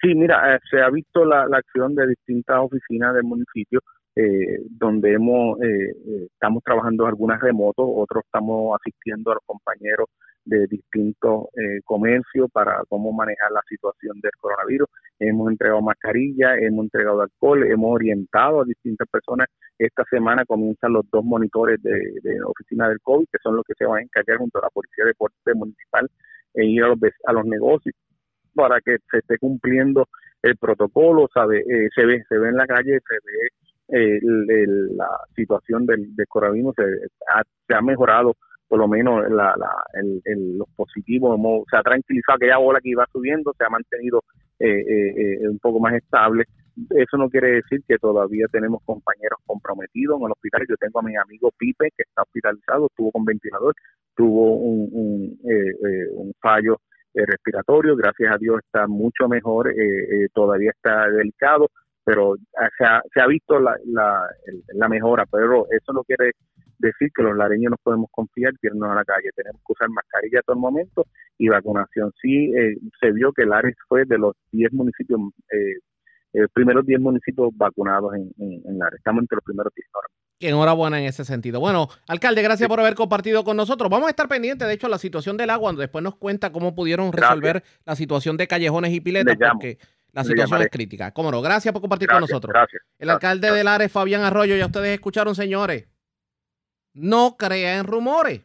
Sí, mira, eh, se ha visto la, acción de distintas oficinas del municipio eh, donde hemos eh, estamos trabajando algunas remotos, otros estamos asistiendo a los compañeros de distintos comercios para cómo manejar la situación del coronavirus. Hemos entregado mascarillas, hemos entregado alcohol, hemos orientado a distintas personas. Esta semana comienzan los dos monitores de, de oficina del COVID, que son los que se van a encargar junto a la Policía de Deporte Municipal en ir a los, a los negocios para que se esté cumpliendo el protocolo, sabe, eh, se ve, se ve en la calle, se ve eh, la situación del, del se ha, mejorado por lo menos la, los positivos, se ha tranquilizado aquella bola que iba subiendo, se ha mantenido eh, un poco más estable. Eso no quiere decir que todavía tenemos compañeros comprometidos en el hospital. Yo tengo a mi amigo Pipe, que está hospitalizado, estuvo con ventilador, tuvo un, un, un fallo eh, respiratorio, gracias a Dios está mucho mejor, eh, eh, todavía está delicado, pero se ha, se ha visto la, la, la, mejora, pero eso no quiere decir que los lareños nos podemos confiar que irnos a la calle, tenemos que usar mascarilla todo el momento y vacunación. Sí, se vio que Lares fue de los 10 municipios, eh, primeros 10 municipios vacunados en, en, Lares, estamos entre los primeros 10 ahora. Enhorabuena en ese sentido. Bueno, alcalde, gracias por haber compartido con nosotros. Vamos a estar pendientes, de hecho, la situación del agua, después nos cuenta cómo pudieron resolver la situación de callejones y piletas, porque la situación es crítica. Cómo no, gracias por compartir con nosotros. El alcalde de Lares, Fabián Arroyo, ya ustedes escucharon, señores. No crea en rumores.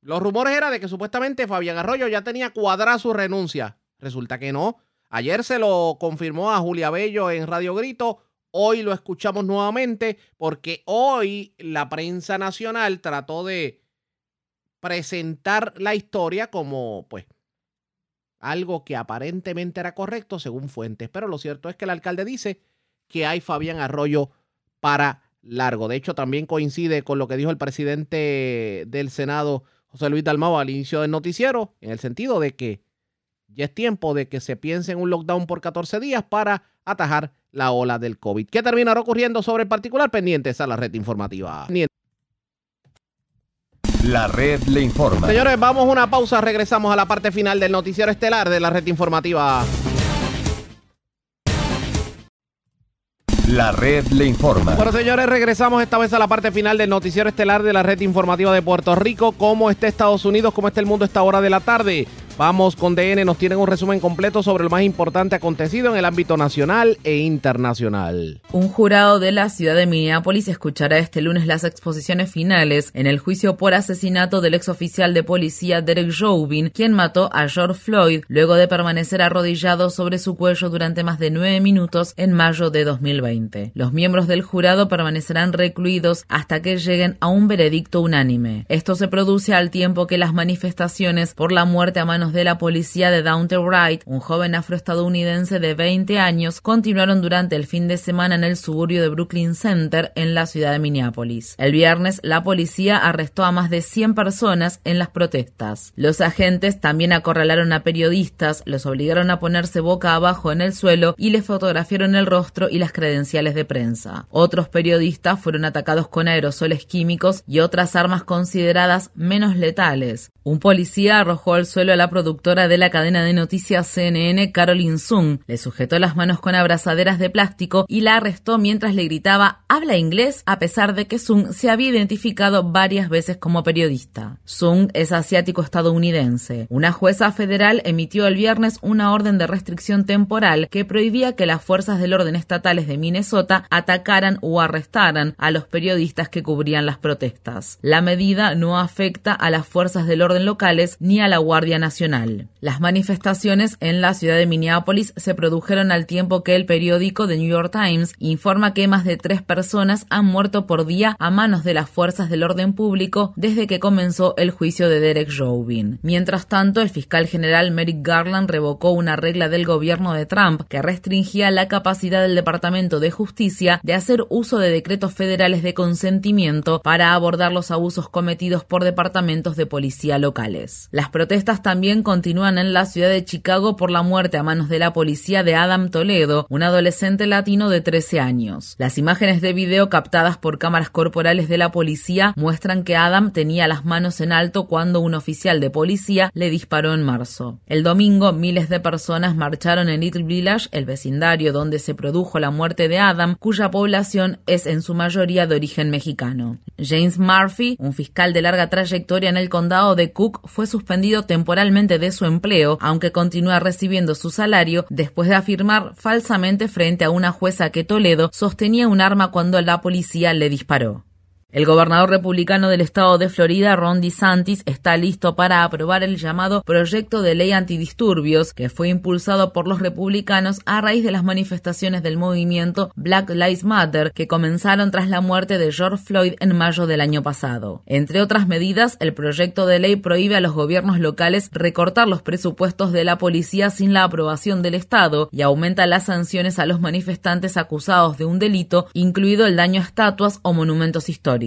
Los rumores eran de que supuestamente Fabián Arroyo ya tenía cuadrada su renuncia. Resulta que no. Ayer se lo confirmó a Julia Bello en Radio Grito. Hoy lo escuchamos nuevamente porque hoy la prensa nacional trató de presentar la historia como, pues, algo que aparentemente era correcto según fuentes. Pero lo cierto es que el alcalde dice que hay Fabián Arroyo para largo. De hecho, también coincide con lo que dijo el presidente del Senado, José Luis Dalmau, al inicio del noticiero, en el sentido de que ya es tiempo de que se piense en un lockdown por 14 días para atajar la ola del COVID. ¿Qué terminará ocurriendo sobre el particular? Pendientes a la red informativa. La red le informa. Señores, vamos a una pausa. Regresamos a la parte final del noticiero estelar de la red informativa. La red le informa. Bueno, señores, regresamos esta vez a la parte final del noticiero estelar de la red informativa de Puerto Rico. ¿Cómo está Estados Unidos? ¿Cómo está el mundo a esta hora de la tarde? Vamos con DN, nos tienen un resumen completo sobre lo más importante acontecido en el ámbito nacional e internacional. Un jurado de la ciudad de Minneapolis escuchará este lunes las exposiciones finales en el juicio por asesinato del exoficial de policía Derek Chauvin, quien mató a George Floyd luego de permanecer arrodillado sobre su cuello durante más de nueve minutos en mayo de 2020. Los miembros del jurado permanecerán recluidos hasta que lleguen a un veredicto unánime. Esto se produce al tiempo que las manifestaciones por la muerte a de la policía de Downton Wright, un joven afroestadounidense de 20 años, continuaron durante el fin de semana en el suburbio de Brooklyn Center, en la ciudad de Minneapolis. El viernes, la policía arrestó a más de 100 personas en las protestas. Los agentes también acorralaron a periodistas, los obligaron a ponerse boca abajo en el suelo y les fotografiaron el rostro y las credenciales de prensa. Otros periodistas fueron atacados con aerosoles químicos y otras armas consideradas menos letales. Un policía arrojó al suelo a la productora de la cadena de noticias CNN, Caroline Sung. Le sujetó las manos con abrazaderas de plástico y la arrestó mientras le gritaba ¿Habla inglés? a pesar de que Sung se había identificado varias veces como periodista. Sung es asiático estadounidense. Una jueza federal emitió el viernes una orden de restricción temporal que prohibía que las fuerzas del orden estatales de Minnesota atacaran o arrestaran a los periodistas que cubrían las protestas. La medida no afecta a las fuerzas del orden locales ni a la Guardia Nacional. Las manifestaciones en la ciudad de Minneapolis se produjeron al tiempo que el periódico The New York Times informa que más de tres personas han muerto por día a manos de las fuerzas del orden público desde que comenzó el juicio de Derek Chauvin. Mientras tanto, el fiscal general Merrick Garland revocó una regla del gobierno de Trump que restringía la capacidad del Departamento de Justicia de hacer uso de decretos federales de consentimiento para abordar los abusos cometidos por departamentos de policía locales. Las protestas también continúan en la ciudad de Chicago por la muerte a manos de la policía de Adam Toledo, un adolescente latino de 13 años. Las imágenes de video captadas por cámaras corporales de la policía muestran que Adam tenía las manos en alto cuando un oficial de policía le disparó en marzo. El domingo, miles de personas marcharon en Little Village, el vecindario donde se produjo la muerte de Adam, cuya población es en su mayoría de origen mexicano. James Murphy, un fiscal de larga trayectoria en el condado de Cook, fue suspendido temporalmente de su empleo, aunque continúa recibiendo su salario después de afirmar falsamente frente a una jueza que Toledo sostenía un arma cuando la policía le disparó. El gobernador republicano del estado de Florida, Ron DeSantis, está listo para aprobar el llamado proyecto de ley antidisturbios que fue impulsado por los republicanos a raíz de las manifestaciones del movimiento Black Lives Matter que comenzaron tras la muerte de George Floyd en mayo del año pasado. Entre otras medidas, el proyecto de ley prohíbe a los gobiernos locales recortar los presupuestos de la policía sin la aprobación del Estado y aumenta las sanciones a los manifestantes acusados de un delito, incluido el daño a estatuas o monumentos históricos.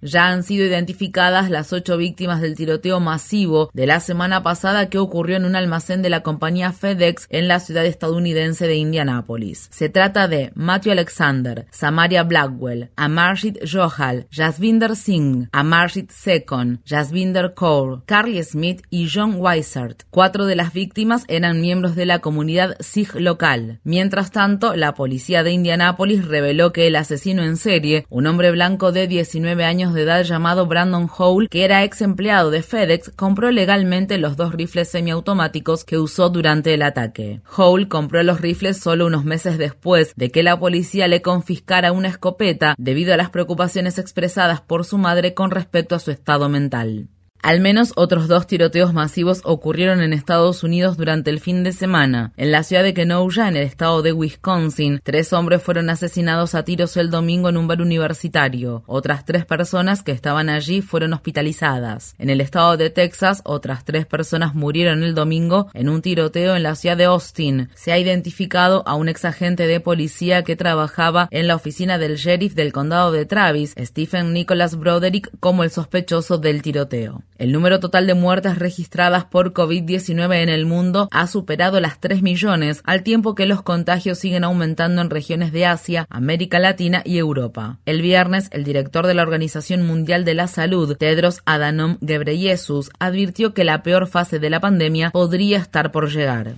Ya han sido identificadas las ocho víctimas del tiroteo masivo de la semana pasada que ocurrió en un almacén de la compañía FedEx en la ciudad estadounidense de Indianápolis. Se trata de Matthew Alexander, Samaria Blackwell, Amarjit Johal, Jasvinder Singh, Amarjit Sekon, Jasvinder Kaur, Carly Smith y John Weissert. Cuatro de las víctimas eran miembros de la comunidad Sikh local. Mientras tanto, la policía de Indianápolis reveló que el asesino en serie, un hombre blanco de 10 19 años de edad llamado Brandon Hole, que era ex empleado de FedEx, compró legalmente los dos rifles semiautomáticos que usó durante el ataque. Hole compró los rifles solo unos meses después de que la policía le confiscara una escopeta debido a las preocupaciones expresadas por su madre con respecto a su estado mental. Al menos otros dos tiroteos masivos ocurrieron en Estados Unidos durante el fin de semana. En la ciudad de Kenosha, en el estado de Wisconsin, tres hombres fueron asesinados a tiros el domingo en un bar universitario. Otras tres personas que estaban allí fueron hospitalizadas. En el estado de Texas, otras tres personas murieron el domingo en un tiroteo en la ciudad de Austin. Se ha identificado a un ex agente de policía que trabajaba en la oficina del sheriff del condado de Travis, Stephen Nicholas Broderick, como el sospechoso del tiroteo. El número total de muertes registradas por COVID-19 en el mundo ha superado las 3 millones, al tiempo que los contagios siguen aumentando en regiones de Asia, América Latina y Europa. El viernes, el director de la Organización Mundial de la Salud, Tedros Adhanom Ghebreyesus, advirtió que la peor fase de la pandemia podría estar por llegar.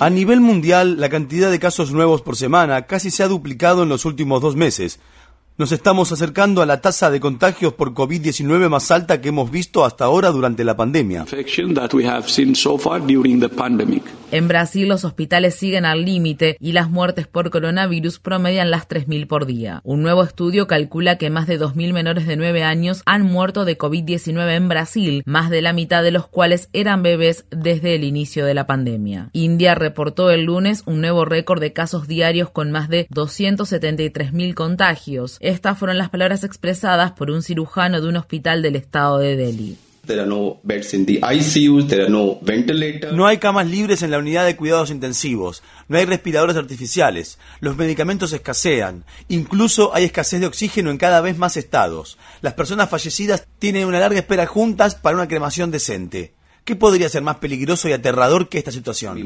A nivel mundial, la cantidad de casos nuevos por semana casi se ha duplicado en los últimos dos meses, nos estamos acercando a la tasa de contagios por COVID-19 más alta que hemos visto hasta ahora durante la pandemia. En Brasil los hospitales siguen al límite y las muertes por coronavirus promedian las 3.000 por día. Un nuevo estudio calcula que más de 2.000 menores de 9 años han muerto de COVID-19 en Brasil, más de la mitad de los cuales eran bebés desde el inicio de la pandemia. India reportó el lunes un nuevo récord de casos diarios con más de 273.000 contagios. Estas fueron las palabras expresadas por un cirujano de un hospital del estado de Delhi. No hay camas libres en la unidad de cuidados intensivos, no hay respiradores artificiales, los medicamentos escasean, incluso hay escasez de oxígeno en cada vez más estados. Las personas fallecidas tienen una larga espera juntas para una cremación decente. ¿Qué podría ser más peligroso y aterrador que esta situación?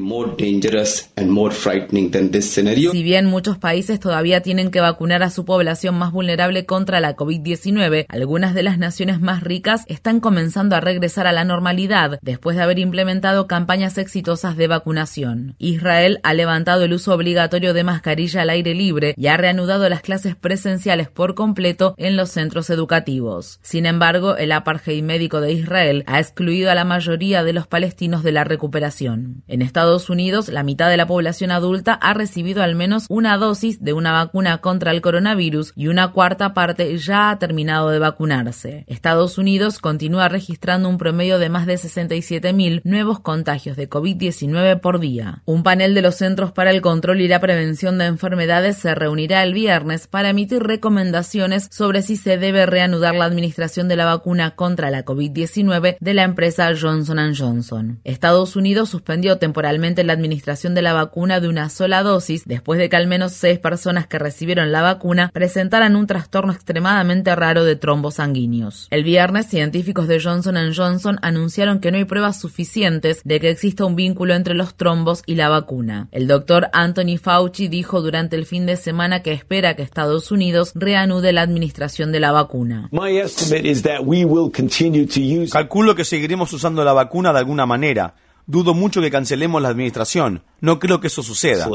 Si bien muchos países todavía tienen que vacunar a su población más vulnerable contra la COVID-19, algunas de las naciones más ricas están comenzando a regresar a la normalidad después de haber implementado campañas exitosas de vacunación. Israel ha levantado el uso obligatorio de mascarilla al aire libre y ha reanudado las clases presenciales por completo en los centros educativos. Sin embargo, el apartheid médico de Israel ha excluido a la mayoría mayoría de los palestinos de la recuperación. En Estados Unidos, la mitad de la población adulta ha recibido al menos una dosis de una vacuna contra el coronavirus y una cuarta parte ya ha terminado de vacunarse. Estados Unidos continúa registrando un promedio de más de 67.000 nuevos contagios de COVID-19 por día. Un panel de los Centros para el Control y la Prevención de Enfermedades se reunirá el viernes para emitir recomendaciones sobre si se debe reanudar la administración de la vacuna contra la COVID-19 de la empresa Johnson Johnson. Estados Unidos suspendió temporalmente la administración de la vacuna de una sola dosis después de que al menos seis personas que recibieron la vacuna presentaran un trastorno extremadamente raro de trombos sanguíneos. El viernes, científicos de Johnson Johnson anunciaron que no hay pruebas suficientes de que exista un vínculo entre los trombos y la vacuna. El doctor Anthony Fauci dijo durante el fin de semana que espera que Estados Unidos reanude la administración de la vacuna. Calculo que seguiremos usando la vacuna de alguna manera. Dudo mucho que cancelemos la administración. No creo que eso suceda.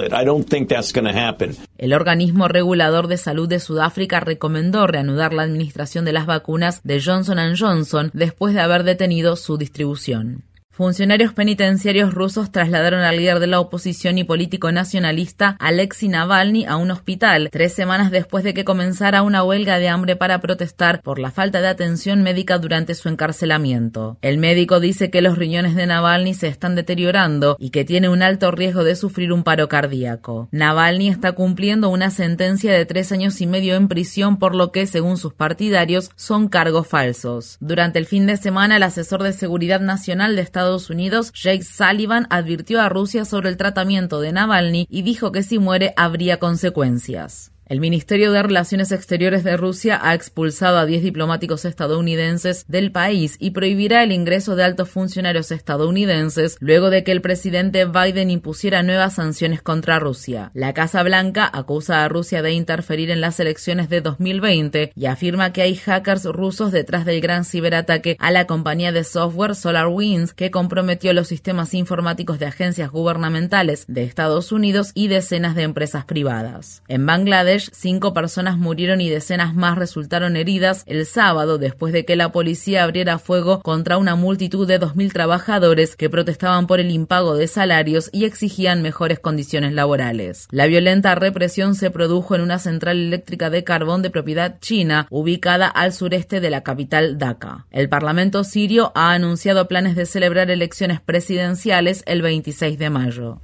El organismo regulador de salud de Sudáfrica recomendó reanudar la administración de las vacunas de Johnson Johnson después de haber detenido su distribución. Funcionarios penitenciarios rusos trasladaron al líder de la oposición y político nacionalista Alexei Navalny a un hospital tres semanas después de que comenzara una huelga de hambre para protestar por la falta de atención médica durante su encarcelamiento. El médico dice que los riñones de Navalny se están deteriorando y que tiene un alto riesgo de sufrir un paro cardíaco. Navalny está cumpliendo una sentencia de tres años y medio en prisión por lo que, según sus partidarios, son cargos falsos. Durante el fin de semana, el asesor de seguridad nacional de Estados Estados Unidos, Jake Sullivan, advirtió a Rusia sobre el tratamiento de Navalny y dijo que si muere habría consecuencias. El Ministerio de Relaciones Exteriores de Rusia ha expulsado a 10 diplomáticos estadounidenses del país y prohibirá el ingreso de altos funcionarios estadounidenses luego de que el presidente Biden impusiera nuevas sanciones contra Rusia. La Casa Blanca acusa a Rusia de interferir en las elecciones de 2020 y afirma que hay hackers rusos detrás del gran ciberataque a la compañía de software SolarWinds que comprometió los sistemas informáticos de agencias gubernamentales de Estados Unidos y decenas de empresas privadas. En Bangladesh, cinco personas murieron y decenas más resultaron heridas el sábado después de que la policía abriera fuego contra una multitud de 2.000 trabajadores que protestaban por el impago de salarios y exigían mejores condiciones laborales. La violenta represión se produjo en una central eléctrica de carbón de propiedad china ubicada al sureste de la capital Dhaka. El Parlamento sirio ha anunciado planes de celebrar elecciones presidenciales el 26 de mayo.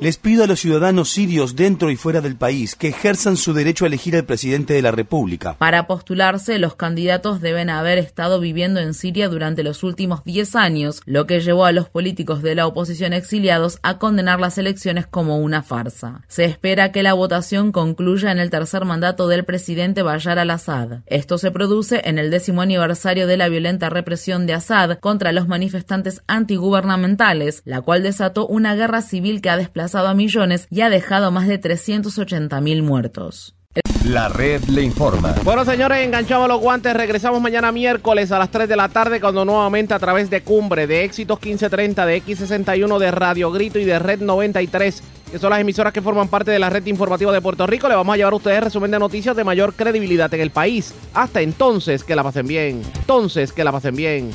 Les pido a los ciudadanos sirios dentro y fuera del país que ejerzan su derecho a elegir al presidente de la República. Para postularse, los candidatos deben haber estado viviendo en Siria durante los últimos 10 años, lo que llevó a los políticos de la oposición exiliados a condenar las elecciones como una farsa. Se espera que la votación concluya en el tercer mandato del presidente Bashar al-Assad. Esto se produce en el décimo aniversario de la violenta represión de Assad contra los manifestantes antigubernamentales, la cual desató una guerra civil que ha desplazado a millones y ha dejado más de 380 mil muertos. La red le informa. Bueno, señores, enganchamos los guantes. Regresamos mañana miércoles a las 3 de la tarde cuando nuevamente a través de Cumbre, de Éxitos 1530, de X61, de Radio Grito y de Red 93, que son las emisoras que forman parte de la red informativa de Puerto Rico, le vamos a llevar a ustedes resumen de noticias de mayor credibilidad en el país. Hasta entonces, que la pasen bien. Entonces, que la pasen bien.